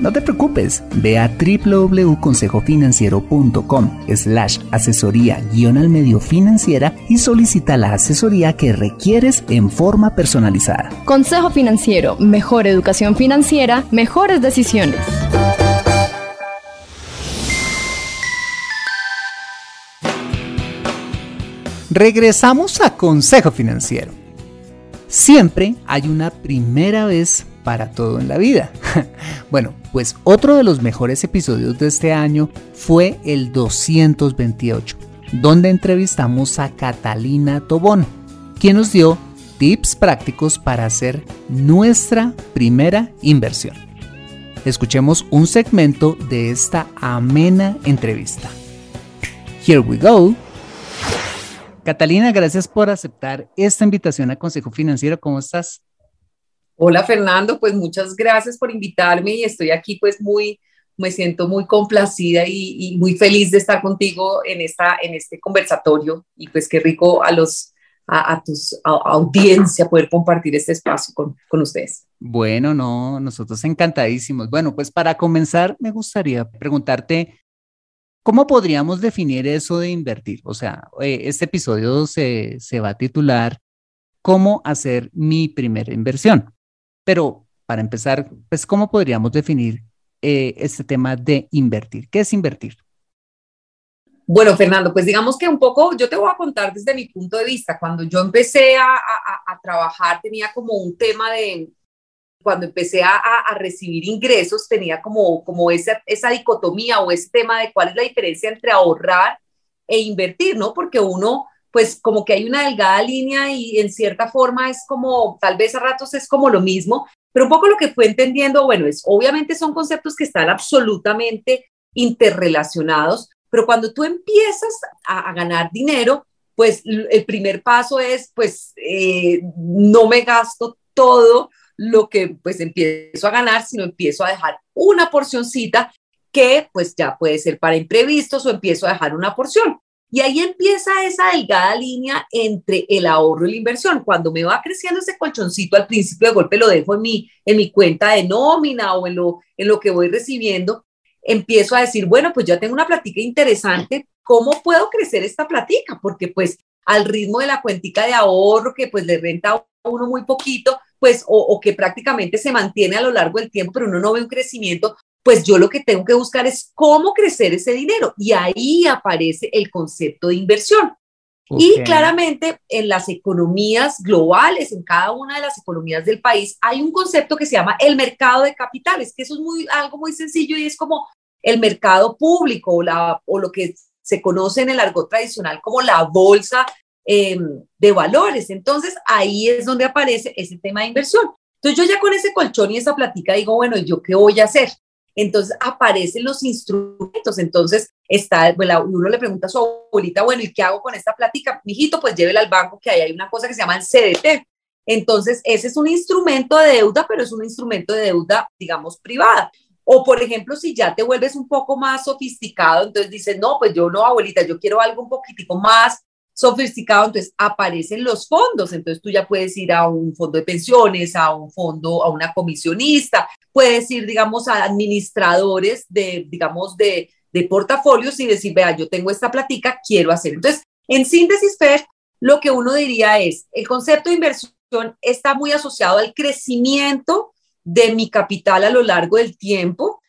no te preocupes, ve a www.consejofinanciero.com slash asesoría guion al medio financiera y solicita la asesoría que requieres en forma personalizada. Consejo Financiero, mejor educación financiera, mejores decisiones. Regresamos a Consejo Financiero. Siempre hay una primera vez para todo en la vida. bueno, pues otro de los mejores episodios de este año fue el 228, donde entrevistamos a Catalina Tobón, quien nos dio tips prácticos para hacer nuestra primera inversión. Escuchemos un segmento de esta amena entrevista. Here we go. Catalina, gracias por aceptar esta invitación a Consejo Financiero. ¿Cómo estás? Hola Fernando, pues muchas gracias por invitarme y estoy aquí pues muy, me siento muy complacida y, muy feliz de estar contigo en, esta, en este conversatorio y pues qué rico a los, a, tus audiencia poder compartir este espacio con, con, ustedes. Bueno, no, nosotros encantadísimos. Bueno, pues para comenzar me gustaría preguntarte ¿Cómo podríamos definir eso de invertir? O sea, eh, este episodio se, va a titular ¿Cómo hacer mi primera inversión? Pero para empezar, pues, ¿cómo podríamos definir eh, este tema de invertir? ¿Qué es invertir? Bueno, Fernando, pues digamos que un poco, yo te voy a contar desde mi punto de vista. Cuando yo empecé a trabajar, tenía como un tema de, cuando empecé a, recibir ingresos, tenía como, como esa, esa dicotomía o ese tema de cuál es la diferencia entre ahorrar e invertir, ¿no? Porque uno, pues como que hay una delgada línea y en cierta forma es como, tal vez a ratos es como lo mismo, pero un poco lo que fue entendiendo, bueno, es obviamente son conceptos que están absolutamente interrelacionados, pero cuando tú empiezas a, ganar dinero, pues el primer paso es, pues eh, no me gasto todo lo que pues empiezo a ganar, sino empiezo a dejar una porcioncita que pues ya puede ser para imprevistos o empiezo a dejar una porción. Y ahí empieza esa delgada línea entre el ahorro y la inversión. Cuando me va creciendo ese colchoncito al principio de golpe lo dejo en mi, en mi cuenta de nómina o en lo, en lo que voy recibiendo, empiezo a decir, bueno, pues ya tengo una platica interesante, ¿cómo puedo crecer esta platica? Porque pues al ritmo de la cuentica de ahorro que pues le renta a uno muy poquito, pues, o, que prácticamente se mantiene a lo largo del tiempo, pero uno no ve un crecimiento, pues yo lo que tengo que buscar es cómo crecer ese dinero. Y ahí aparece el concepto de inversión. Y claramente en las economías globales, en cada una de las economías del país, hay un concepto que se llama el mercado de capitales, que eso es muy, algo muy sencillo y es como el mercado público o, la, o lo que se conoce en el argot tradicional como la bolsa em, de valores. Entonces ahí es donde aparece ese tema de inversión. Entonces yo ya con ese colchón y esa platica digo, bueno, ¿yo qué voy a hacer? Entonces aparecen los instrumentos. Entonces está, uno le pregunta a su abuelita, bueno, ¿y qué hago con esta platica? Mijito, pues llévela al banco que ahí hay una cosa que se llama el CDT. Entonces, ese es un instrumento de deuda, pero es un instrumento de deuda, digamos, privada. O, por ejemplo, si ya te vuelves un poco más sofisticado, entonces dices, no, pues yo no, abuelita, yo quiero algo un poquitico más sofisticado, entonces aparecen los fondos, entonces tú ya puedes ir a un fondo de pensiones, a un fondo, a una comisionista, puedes ir, digamos, a administradores de, digamos, de, de portafolios y decir, vea, yo tengo esta platica, quiero hacer. Entonces, en síntesis, Fer, lo que uno diría es, el concepto de inversión está muy asociado al crecimiento de mi capital a lo largo del tiempo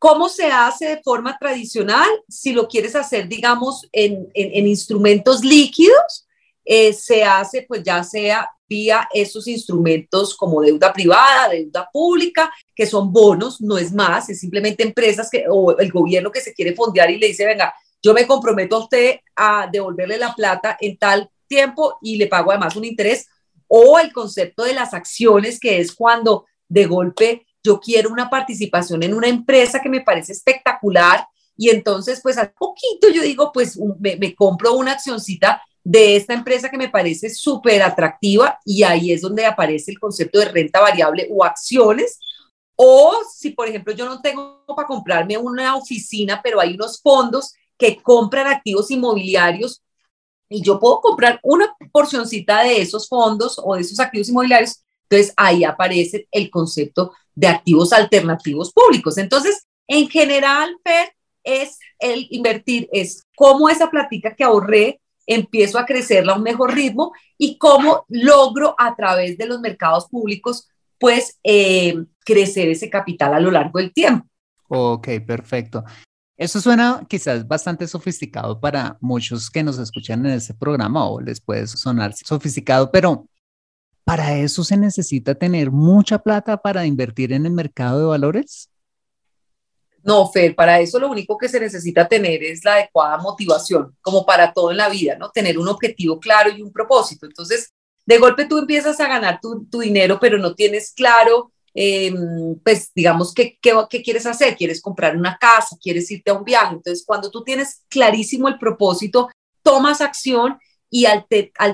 ¿Cómo se hace de forma tradicional? Si lo quieres hacer, digamos, en, instrumentos líquidos, eh, se hace pues ya sea vía esos instrumentos como deuda privada, deuda pública, que son bonos, no es más, es simplemente empresas que, o el gobierno que se quiere fondear y le dice, venga, yo me comprometo a usted a devolverle la plata en tal tiempo y le pago además un interés, o el concepto de las acciones, que es cuando de golpe yo quiero una participación en una empresa que me parece espectacular y entonces pues al poquito yo digo pues me, compro una accioncita de esta empresa que me parece súper atractiva y ahí es donde aparece el concepto de renta variable o acciones. O si, por ejemplo, yo no tengo para comprarme una oficina, pero hay unos fondos que compran activos inmobiliarios y yo puedo comprar una porcioncita de esos fondos o de esos activos inmobiliarios entonces ahí aparece el concepto de activos alternativos públicos. Entonces, en general, Fer, es el invertir, es cómo esa platica que ahorré empiezo a crecerla a un mejor ritmo y cómo logro a través de los mercados públicos, pues, eh, crecer ese capital a lo largo del tiempo. Ok, perfecto. Eso suena quizás bastante sofisticado para muchos que nos escuchan en este programa o les puede sonar sofisticado, pero ¿Para eso se necesita tener mucha plata para invertir en el mercado de valores? No, Fer, para eso lo único que se necesita tener es la adecuada motivación, como para todo en la vida, ¿no? Tener un objetivo claro y un propósito. Entonces, de golpe tú empiezas a ganar tu, dinero, pero no tienes claro, em, pues, digamos, ¿qué, qué, qué quieres hacer? ¿Quieres comprar una casa? ¿Quieres irte a un viaje? Entonces, cuando tú tienes clarísimo el propósito, tomas acción y al,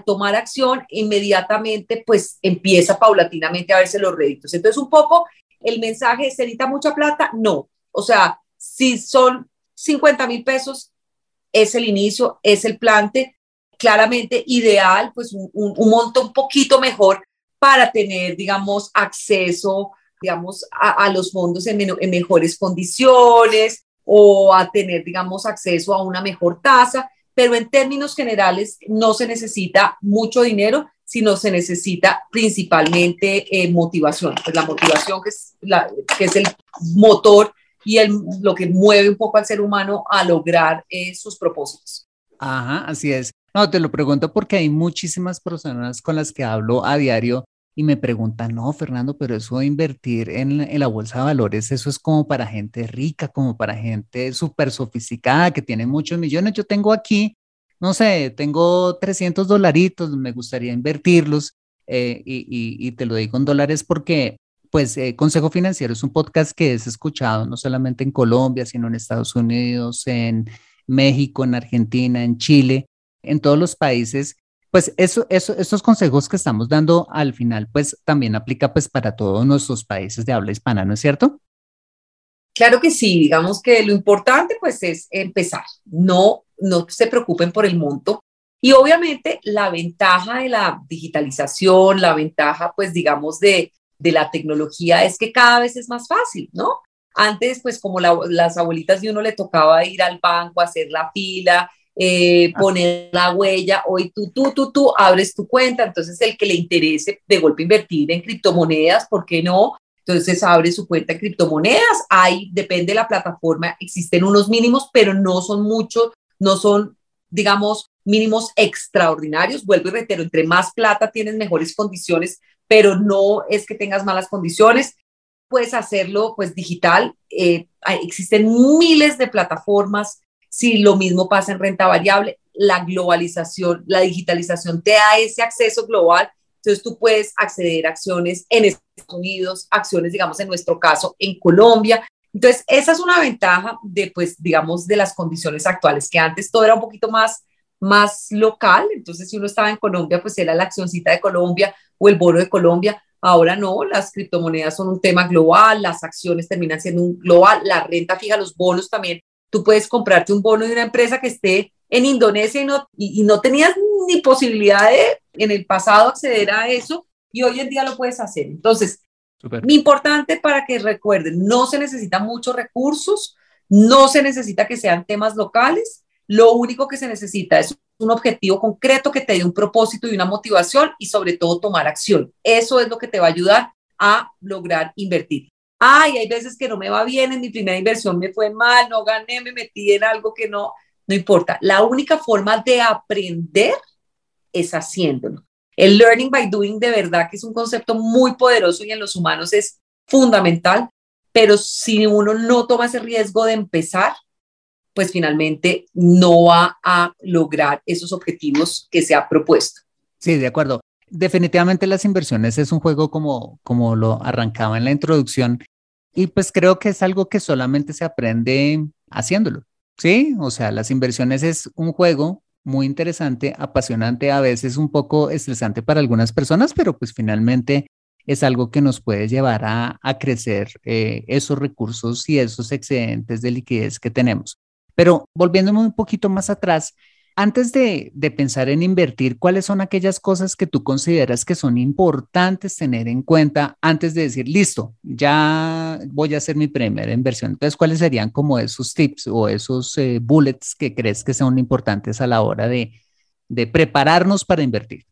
tomar acción inmediatamente pues empieza paulatinamente a verse los réditos. Entonces un poco el mensaje, ¿se necesita mucha plata? No. O sea, si son 50 mil pesos, es el inicio, es el plante, claramente ideal, pues un, un, monto un poquito mejor para tener, digamos, acceso, digamos, a, los fondos en mejores condiciones o a tener, digamos, acceso a una mejor tasa pero en términos generales no se necesita mucho dinero, sino se necesita principalmente eh, motivación. Pues la motivación que es, la, que es el motor y el, lo que mueve un poco al ser humano a lograr eh, sus propósitos. Ajá, así es. No, te lo pregunto porque hay muchísimas personas con las que hablo a diario y me preguntan, no, Fernando, pero eso de invertir en, en, la bolsa de valores, eso es como para gente rica, como para gente súper sofisticada que tiene muchos millones. Yo tengo aquí, no sé, tengo 300 dolaritos, me gustaría invertirlos eh, y, y, te lo digo en dólares porque, pues, eh, Consejo Financiero es un podcast que es escuchado no solamente en Colombia, sino en Estados Unidos, en México, en Argentina, en Chile, en todos los países pues eso, eso, estos consejos que estamos dando al final, pues también aplica pues para todos nuestros países de habla hispana, ¿no es cierto? Claro que sí, digamos que lo importante pues es empezar, no, no se preocupen por el monto. Y obviamente la ventaja de la digitalización, la ventaja pues digamos de, de la tecnología es que cada vez es más fácil, ¿no? Antes pues como las abuelitas de uno le tocaba ir al banco, hacer la fila, eh, poner la huella, hoy tú, tú, tú, tú abres tu cuenta, entonces el que le interese de golpe invertir en criptomonedas, ¿por qué no? Entonces abre su cuenta en criptomonedas, hay, depende de la plataforma, existen unos mínimos, pero no son muchos, no son, digamos, mínimos extraordinarios. Vuelvo y reitero, entre más plata tienes mejores condiciones, pero no es que tengas malas condiciones. Puedes hacerlo pues digital. Eh, existen miles de plataformas si lo mismo pasa en renta variable, la globalización, la digitalización te da ese acceso global, entonces tú puedes acceder a acciones en Estados Unidos, acciones, digamos, en nuestro caso, en Colombia. Entonces, esa es una ventaja de, pues, digamos, de las condiciones actuales, que antes todo era un poquito más, más local. Entonces, si uno estaba en Colombia, pues era la accioncita de Colombia o el bono de Colombia. Ahora no, las criptomonedas son un tema global, las acciones terminan siendo un global, la renta fija, los bonos también. Tú puedes comprarte un bono de una empresa que esté en Indonesia y no, y, no tenías ni posibilidad de en el pasado acceder a eso y hoy en día lo puedes hacer. Entonces, muy importante para que recuerden, no se necesitan muchos recursos, no se necesita que sean temas locales, lo único que se necesita es un objetivo concreto que te dé un propósito y una motivación y sobre todo tomar acción. Eso es lo que te va a ayudar a lograr invertir. Ay, hay veces que no me va bien, en mi primera inversión me fue mal, no gané, me metí en algo que no, no importa. La única forma de aprender es haciéndolo. El learning by doing de verdad que es un concepto muy poderoso y en los humanos es fundamental, pero si uno no toma ese riesgo de empezar, pues finalmente no va a lograr esos objetivos que se ha propuesto. Sí, de acuerdo. Definitivamente las inversiones es un juego como, como lo arrancaba en la introducción y pues creo que es algo que solamente se aprende haciéndolo. Sí, o sea, las inversiones es un juego muy interesante, apasionante, a veces un poco estresante para algunas personas, pero pues finalmente es algo que nos puede llevar a, crecer eh, esos recursos y esos excedentes de liquidez que tenemos. Pero volviéndome un poquito más atrás, antes de, pensar en invertir, ¿cuáles son aquellas cosas que tú consideras que son importantes tener en cuenta antes de decir, listo, ya voy a hacer mi primera inversión? Entonces, ¿cuáles serían como esos tips o esos eh, bullets que crees que son importantes a la hora de, de prepararnos para invertir?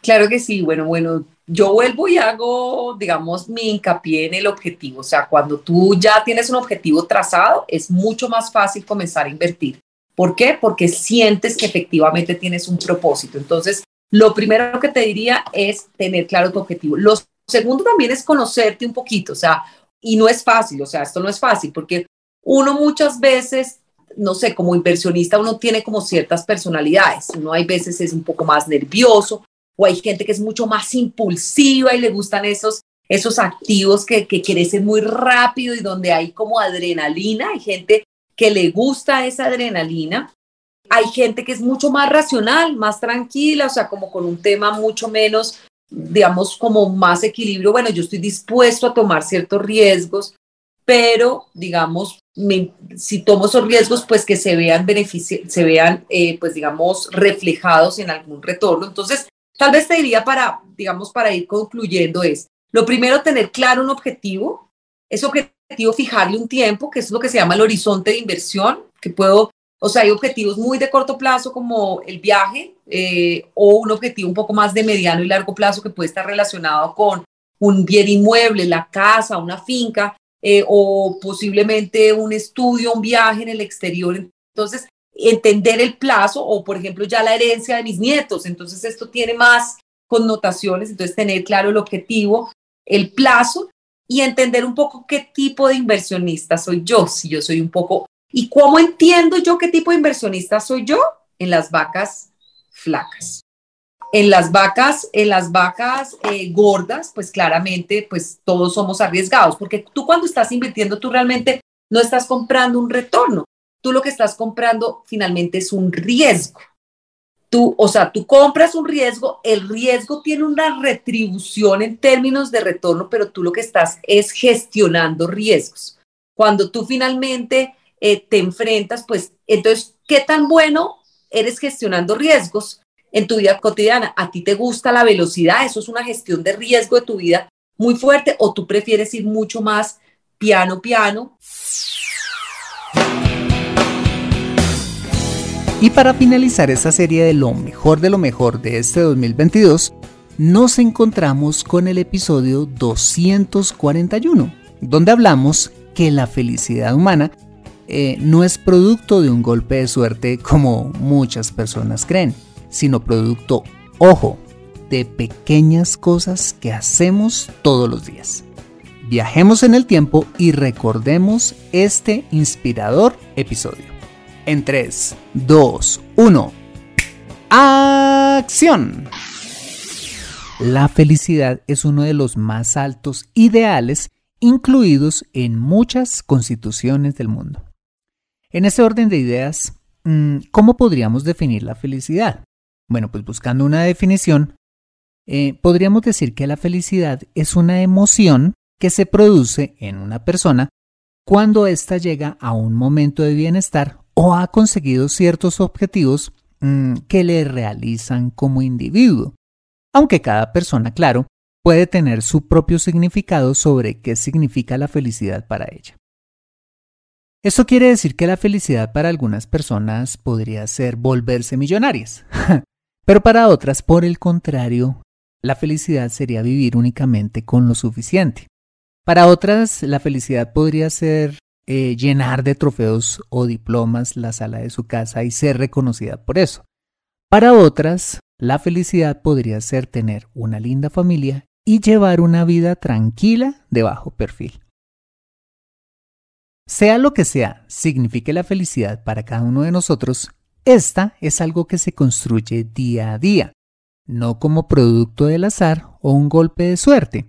Claro que sí, bueno, bueno, yo vuelvo y hago, digamos, mi hincapié en el objetivo. O sea, cuando tú ya tienes un objetivo trazado, es mucho más fácil comenzar a invertir. ¿Por qué? Porque sientes que efectivamente tienes un propósito. Entonces, lo primero que te diría es tener claro tu objetivo. Lo segundo también es conocerte un poquito, o sea, y no es fácil, o sea, esto no es fácil porque uno muchas veces, no sé, como inversionista uno tiene como ciertas personalidades. Uno hay veces es un poco más nervioso o hay gente que es mucho más impulsiva y le gustan esos esos activos que, que crecen muy rápido y donde hay como adrenalina. Hay gente que le gusta esa adrenalina. Hay gente que es mucho más racional, más tranquila, o sea, como con un tema mucho menos, digamos, como más equilibrio. Bueno, yo estoy dispuesto a tomar ciertos riesgos, pero, digamos, si tomo esos riesgos, pues que se vean se vean, eh, pues, digamos, reflejados en algún retorno. Entonces, tal vez te diría para, digamos, para ir concluyendo es, lo primero, tener claro un objetivo. Ese objetivo objetivo fijarle un tiempo, que es lo que se llama el horizonte de inversión, que puedo, o sea, hay objetivos muy de corto plazo como el viaje eh, o un objetivo un poco más de mediano y largo plazo que puede estar relacionado con un bien inmueble, la casa, una finca eh, o posiblemente un estudio, un viaje en el exterior. Entonces, entender el plazo o, por ejemplo, ya la herencia de mis nietos. Entonces, esto tiene más connotaciones. Entonces, tener claro el objetivo, el plazo y entender un poco qué tipo de inversionista soy yo, si yo soy un poco... ¿Y cómo entiendo yo qué tipo de inversionista soy yo? En las vacas flacas. En las vacas, en las vacas eh, gordas, pues claramente, pues todos somos arriesgados, porque tú cuando estás invirtiendo, tú realmente no estás comprando un retorno, tú lo que estás comprando finalmente es un riesgo tú, o sea, tú compras un riesgo, el riesgo tiene una retribución en términos de retorno, pero tú lo que estás es gestionando riesgos. Cuando tú finalmente eh, te enfrentas, pues entonces, ¿qué tan bueno eres gestionando riesgos en tu vida cotidiana? ¿A ti te gusta la velocidad? Eso es una gestión de riesgo de tu vida muy fuerte o tú prefieres ir mucho más piano, piano Y para finalizar esta serie de lo mejor de lo mejor de este 2022, nos encontramos con el episodio 241, donde hablamos que la felicidad humana eh, no es producto de un golpe de suerte como muchas personas creen, sino producto, ojo, de pequeñas cosas que hacemos todos los días. Viajemos en el tiempo y recordemos este inspirador episodio. En 3, 2, 1. ¡Acción! La felicidad es uno de los más altos ideales incluidos en muchas constituciones del mundo. En ese orden de ideas, mm, ¿cómo podríamos definir la felicidad? Bueno, pues buscando una definición, eh, podríamos decir que la felicidad es una emoción que se produce en una persona cuando ésta llega a un momento de bienestar o ha conseguido ciertos objetivos mm, que le realizan como individuo. Aunque cada persona, claro, puede tener su propio significado sobre qué significa la felicidad para ella. Esto quiere decir que la felicidad para algunas personas podría ser volverse millonarias, pero para otras, por el contrario, la felicidad sería vivir únicamente con lo suficiente. Para otras, la felicidad podría ser eh, llenar de trofeos o diplomas la sala de su casa y ser reconocida por eso. Para otras, la felicidad podría ser tener una linda familia y llevar una vida tranquila de bajo perfil. Sea lo que sea, signifique la felicidad para cada uno de nosotros, esta es algo que se construye día a día, no como producto del azar o un golpe de suerte.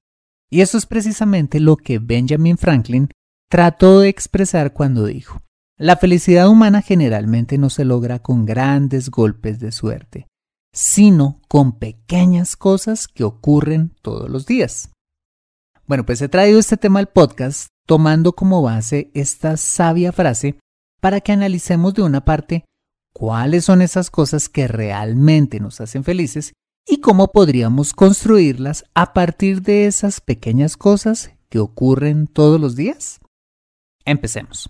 Y eso es precisamente lo que Benjamin Franklin trató de expresar cuando dijo, la felicidad humana generalmente no se logra con grandes golpes de suerte, sino con pequeñas cosas que ocurren todos los días. Bueno, pues he traído este tema al podcast tomando como base esta sabia frase para que analicemos de una parte cuáles son esas cosas que realmente nos hacen felices y cómo podríamos construirlas a partir de esas pequeñas cosas que ocurren todos los días. Empecemos.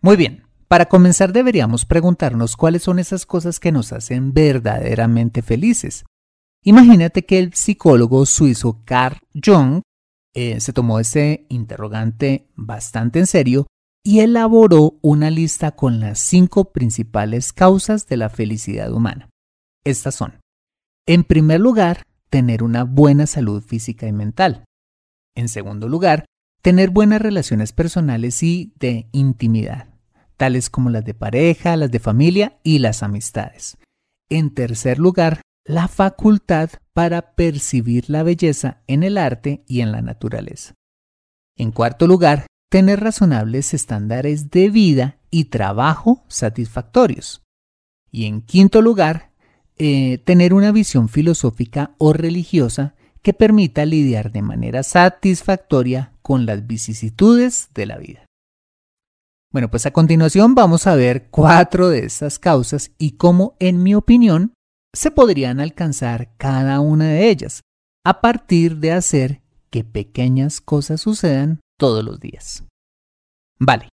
Muy bien, para comenzar deberíamos preguntarnos cuáles son esas cosas que nos hacen verdaderamente felices. Imagínate que el psicólogo suizo Carl Jung eh, se tomó ese interrogante bastante en serio y elaboró una lista con las cinco principales causas de la felicidad humana. Estas son, en primer lugar, tener una buena salud física y mental. En segundo lugar, tener buenas relaciones personales y de intimidad tales como las de pareja, las de familia y las amistades. En tercer lugar, la facultad para percibir la belleza en el arte y en la naturaleza. En cuarto lugar, tener razonables estándares de vida y trabajo satisfactorios. Y en quinto lugar, eh, tener una visión filosófica o religiosa que permita lidiar de manera satisfactoria con las vicisitudes de la vida. Bueno, pues a continuación vamos a ver cuatro de estas causas y cómo, en mi opinión, se podrían alcanzar cada una de ellas a partir de hacer que pequeñas cosas sucedan todos los días. Vale.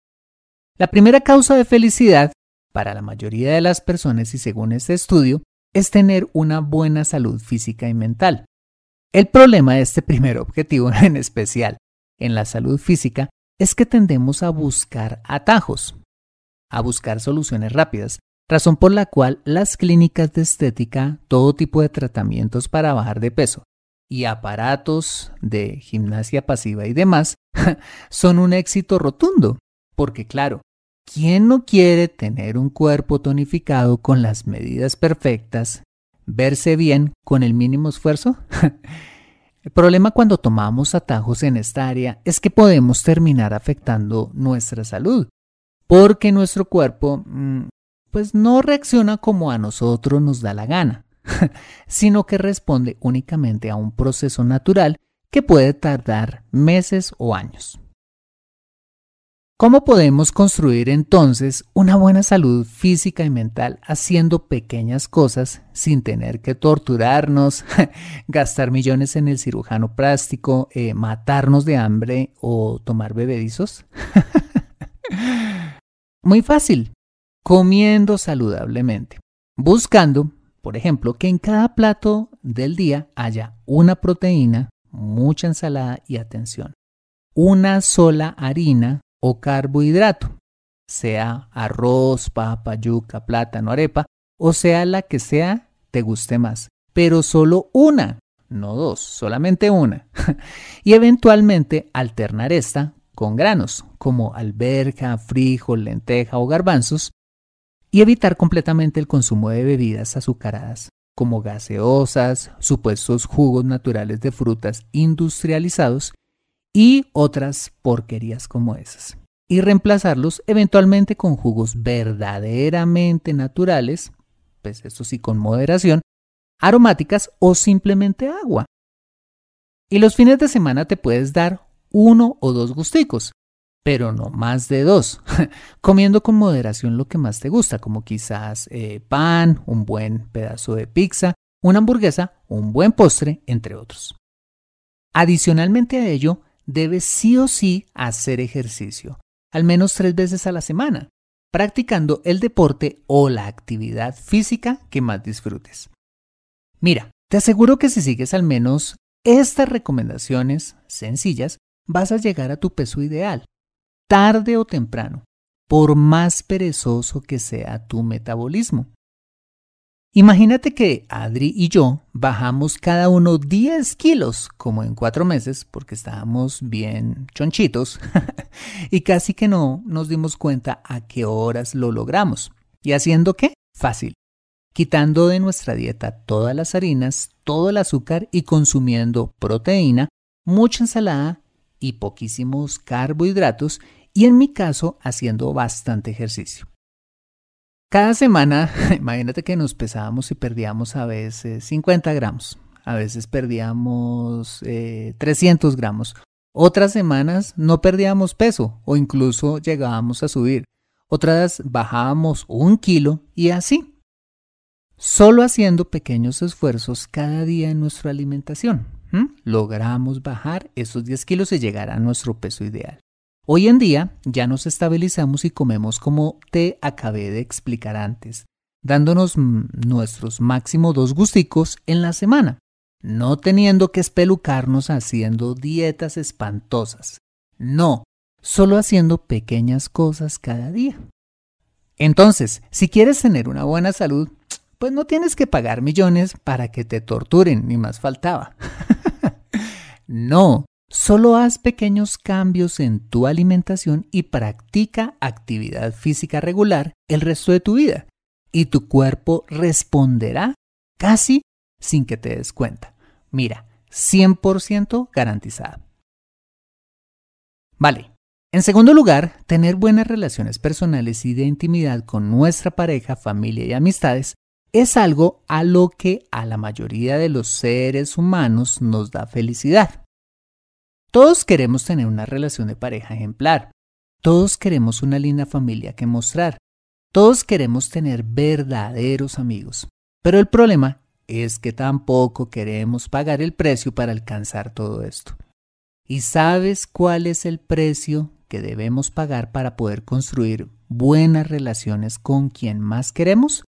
La primera causa de felicidad para la mayoría de las personas y según este estudio es tener una buena salud física y mental. El problema de este primer objetivo en especial en la salud física es que tendemos a buscar atajos, a buscar soluciones rápidas, razón por la cual las clínicas de estética, todo tipo de tratamientos para bajar de peso y aparatos de gimnasia pasiva y demás son un éxito rotundo, porque claro, ¿quién no quiere tener un cuerpo tonificado con las medidas perfectas, verse bien con el mínimo esfuerzo? El problema cuando tomamos atajos en esta área es que podemos terminar afectando nuestra salud, porque nuestro cuerpo mm, pues no reacciona como a nosotros nos da la gana, sino que responde únicamente a un proceso natural que puede tardar meses o años. ¿Cómo podemos construir entonces una buena salud física y mental haciendo pequeñas cosas sin tener que torturarnos, gastar millones en el cirujano plástico, eh, matarnos de hambre o tomar bebedizos? Muy fácil, comiendo saludablemente, buscando, por ejemplo, que en cada plato del día haya una proteína, mucha ensalada y atención, una sola harina o carbohidrato, sea arroz, papa, yuca, plátano, arepa, o sea la que sea te guste más, pero solo una, no dos, solamente una. y eventualmente alternar esta con granos, como alberja, frijol, lenteja o garbanzos, y evitar completamente el consumo de bebidas azucaradas, como gaseosas, supuestos jugos naturales de frutas industrializados y otras porquerías como esas. Y reemplazarlos eventualmente con jugos verdaderamente naturales, pues eso sí con moderación, aromáticas o simplemente agua. Y los fines de semana te puedes dar uno o dos gusticos, pero no más de dos, comiendo con moderación lo que más te gusta, como quizás eh, pan, un buen pedazo de pizza, una hamburguesa, un buen postre, entre otros. Adicionalmente a ello, debes sí o sí hacer ejercicio, al menos tres veces a la semana, practicando el deporte o la actividad física que más disfrutes. Mira, te aseguro que si sigues al menos estas recomendaciones sencillas, vas a llegar a tu peso ideal, tarde o temprano, por más perezoso que sea tu metabolismo. Imagínate que Adri y yo bajamos cada uno 10 kilos, como en cuatro meses, porque estábamos bien chonchitos, y casi que no nos dimos cuenta a qué horas lo logramos. ¿Y haciendo qué? Fácil. Quitando de nuestra dieta todas las harinas, todo el azúcar y consumiendo proteína, mucha ensalada y poquísimos carbohidratos y en mi caso haciendo bastante ejercicio. Cada semana, imagínate que nos pesábamos y perdíamos a veces 50 gramos, a veces perdíamos 300 eh, gramos. Otras semanas no perdíamos peso o incluso llegábamos a subir. Otras bajábamos un kilo y así. Solo haciendo pequeños esfuerzos cada día en nuestra alimentación, logramos bajar esos 10 kilos y llegar a nuestro peso ideal. Hoy en día ya nos estabilizamos y comemos como te acabé de explicar antes, dándonos nuestros máximo dos gusticos en la semana, no teniendo que espelucarnos haciendo dietas espantosas. No, solo haciendo pequeñas cosas cada día. Entonces, si quieres tener una buena salud, pues no tienes que pagar millones para que te torturen, ni más faltaba. no, Solo haz pequeños cambios en tu alimentación y practica actividad física regular el resto de tu vida y tu cuerpo responderá casi sin que te des cuenta. Mira, 100% garantizada. Vale. En segundo lugar, tener buenas relaciones personales y de intimidad con nuestra pareja, familia y amistades es algo a lo que a la mayoría de los seres humanos nos da felicidad. Todos queremos tener una relación de pareja ejemplar. Todos queremos una linda familia que mostrar. Todos queremos tener verdaderos amigos. Pero el problema es que tampoco queremos pagar el precio para alcanzar todo esto. ¿Y sabes cuál es el precio que debemos pagar para poder construir buenas relaciones con quien más queremos?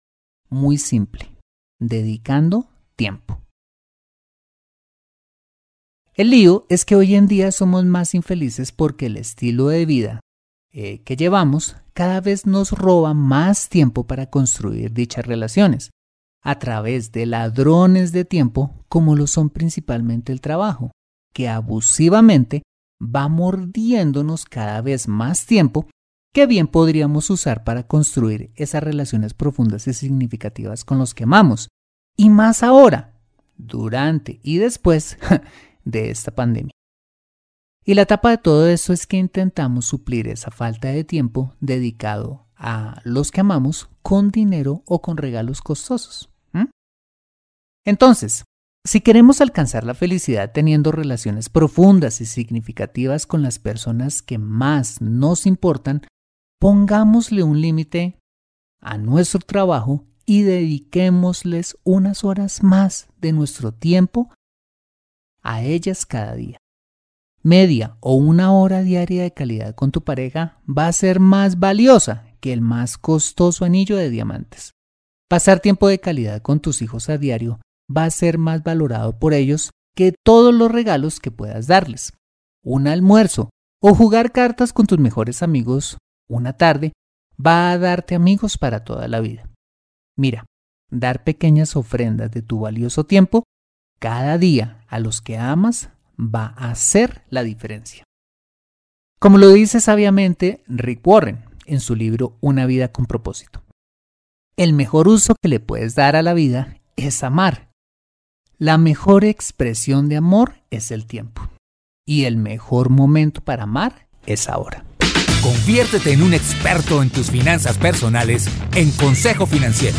Muy simple, dedicando tiempo. El lío es que hoy en día somos más infelices porque el estilo de vida eh, que llevamos cada vez nos roba más tiempo para construir dichas relaciones, a través de ladrones de tiempo como lo son principalmente el trabajo, que abusivamente va mordiéndonos cada vez más tiempo que bien podríamos usar para construir esas relaciones profundas y significativas con los que amamos. Y más ahora, durante y después de esta pandemia. Y la tapa de todo esto es que intentamos suplir esa falta de tiempo dedicado a los que amamos con dinero o con regalos costosos. Entonces, si queremos alcanzar la felicidad teniendo relaciones profundas y significativas con las personas que más nos importan, pongámosle un límite a nuestro trabajo y dediquémosles unas horas más de nuestro tiempo a ellas cada día. Media o una hora diaria de calidad con tu pareja va a ser más valiosa que el más costoso anillo de diamantes. Pasar tiempo de calidad con tus hijos a diario va a ser más valorado por ellos que todos los regalos que puedas darles. Un almuerzo o jugar cartas con tus mejores amigos una tarde va a darte amigos para toda la vida. Mira, dar pequeñas ofrendas de tu valioso tiempo cada día a los que amas va a hacer la diferencia. Como lo dice sabiamente Rick Warren en su libro Una vida con propósito. El mejor uso que le puedes dar a la vida es amar. La mejor expresión de amor es el tiempo. Y el mejor momento para amar es ahora. Conviértete en un experto en tus finanzas personales en Consejo Financiero.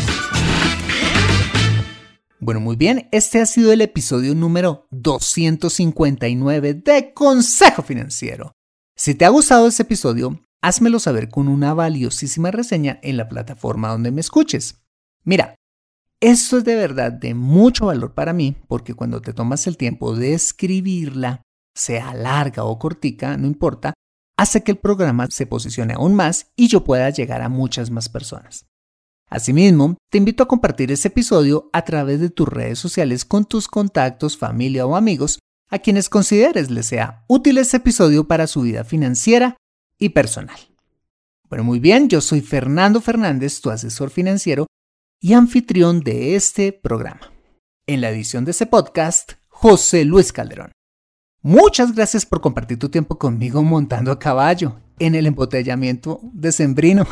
Bueno, muy bien, este ha sido el episodio número 259 de Consejo Financiero. Si te ha gustado este episodio, házmelo saber con una valiosísima reseña en la plataforma donde me escuches. Mira, esto es de verdad de mucho valor para mí porque cuando te tomas el tiempo de escribirla, sea larga o cortica, no importa, hace que el programa se posicione aún más y yo pueda llegar a muchas más personas. Asimismo, te invito a compartir este episodio a través de tus redes sociales con tus contactos, familia o amigos a quienes consideres les sea útil este episodio para su vida financiera y personal. Bueno, muy bien, yo soy Fernando Fernández, tu asesor financiero y anfitrión de este programa. En la edición de este podcast, José Luis Calderón. Muchas gracias por compartir tu tiempo conmigo montando a caballo en el embotellamiento decembrino,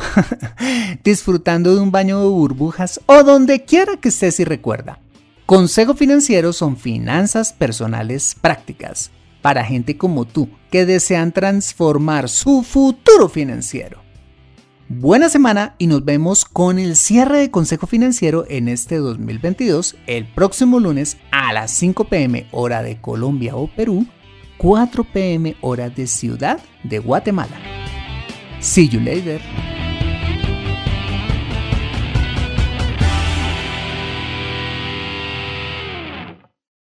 disfrutando de un baño de burbujas o donde quiera que estés y recuerda. Consejo Financiero son finanzas personales prácticas para gente como tú que desean transformar su futuro financiero. Buena semana y nos vemos con el cierre de Consejo Financiero en este 2022 el próximo lunes a las 5 pm hora de Colombia o Perú 4 pm hora de Ciudad de Guatemala. See you later.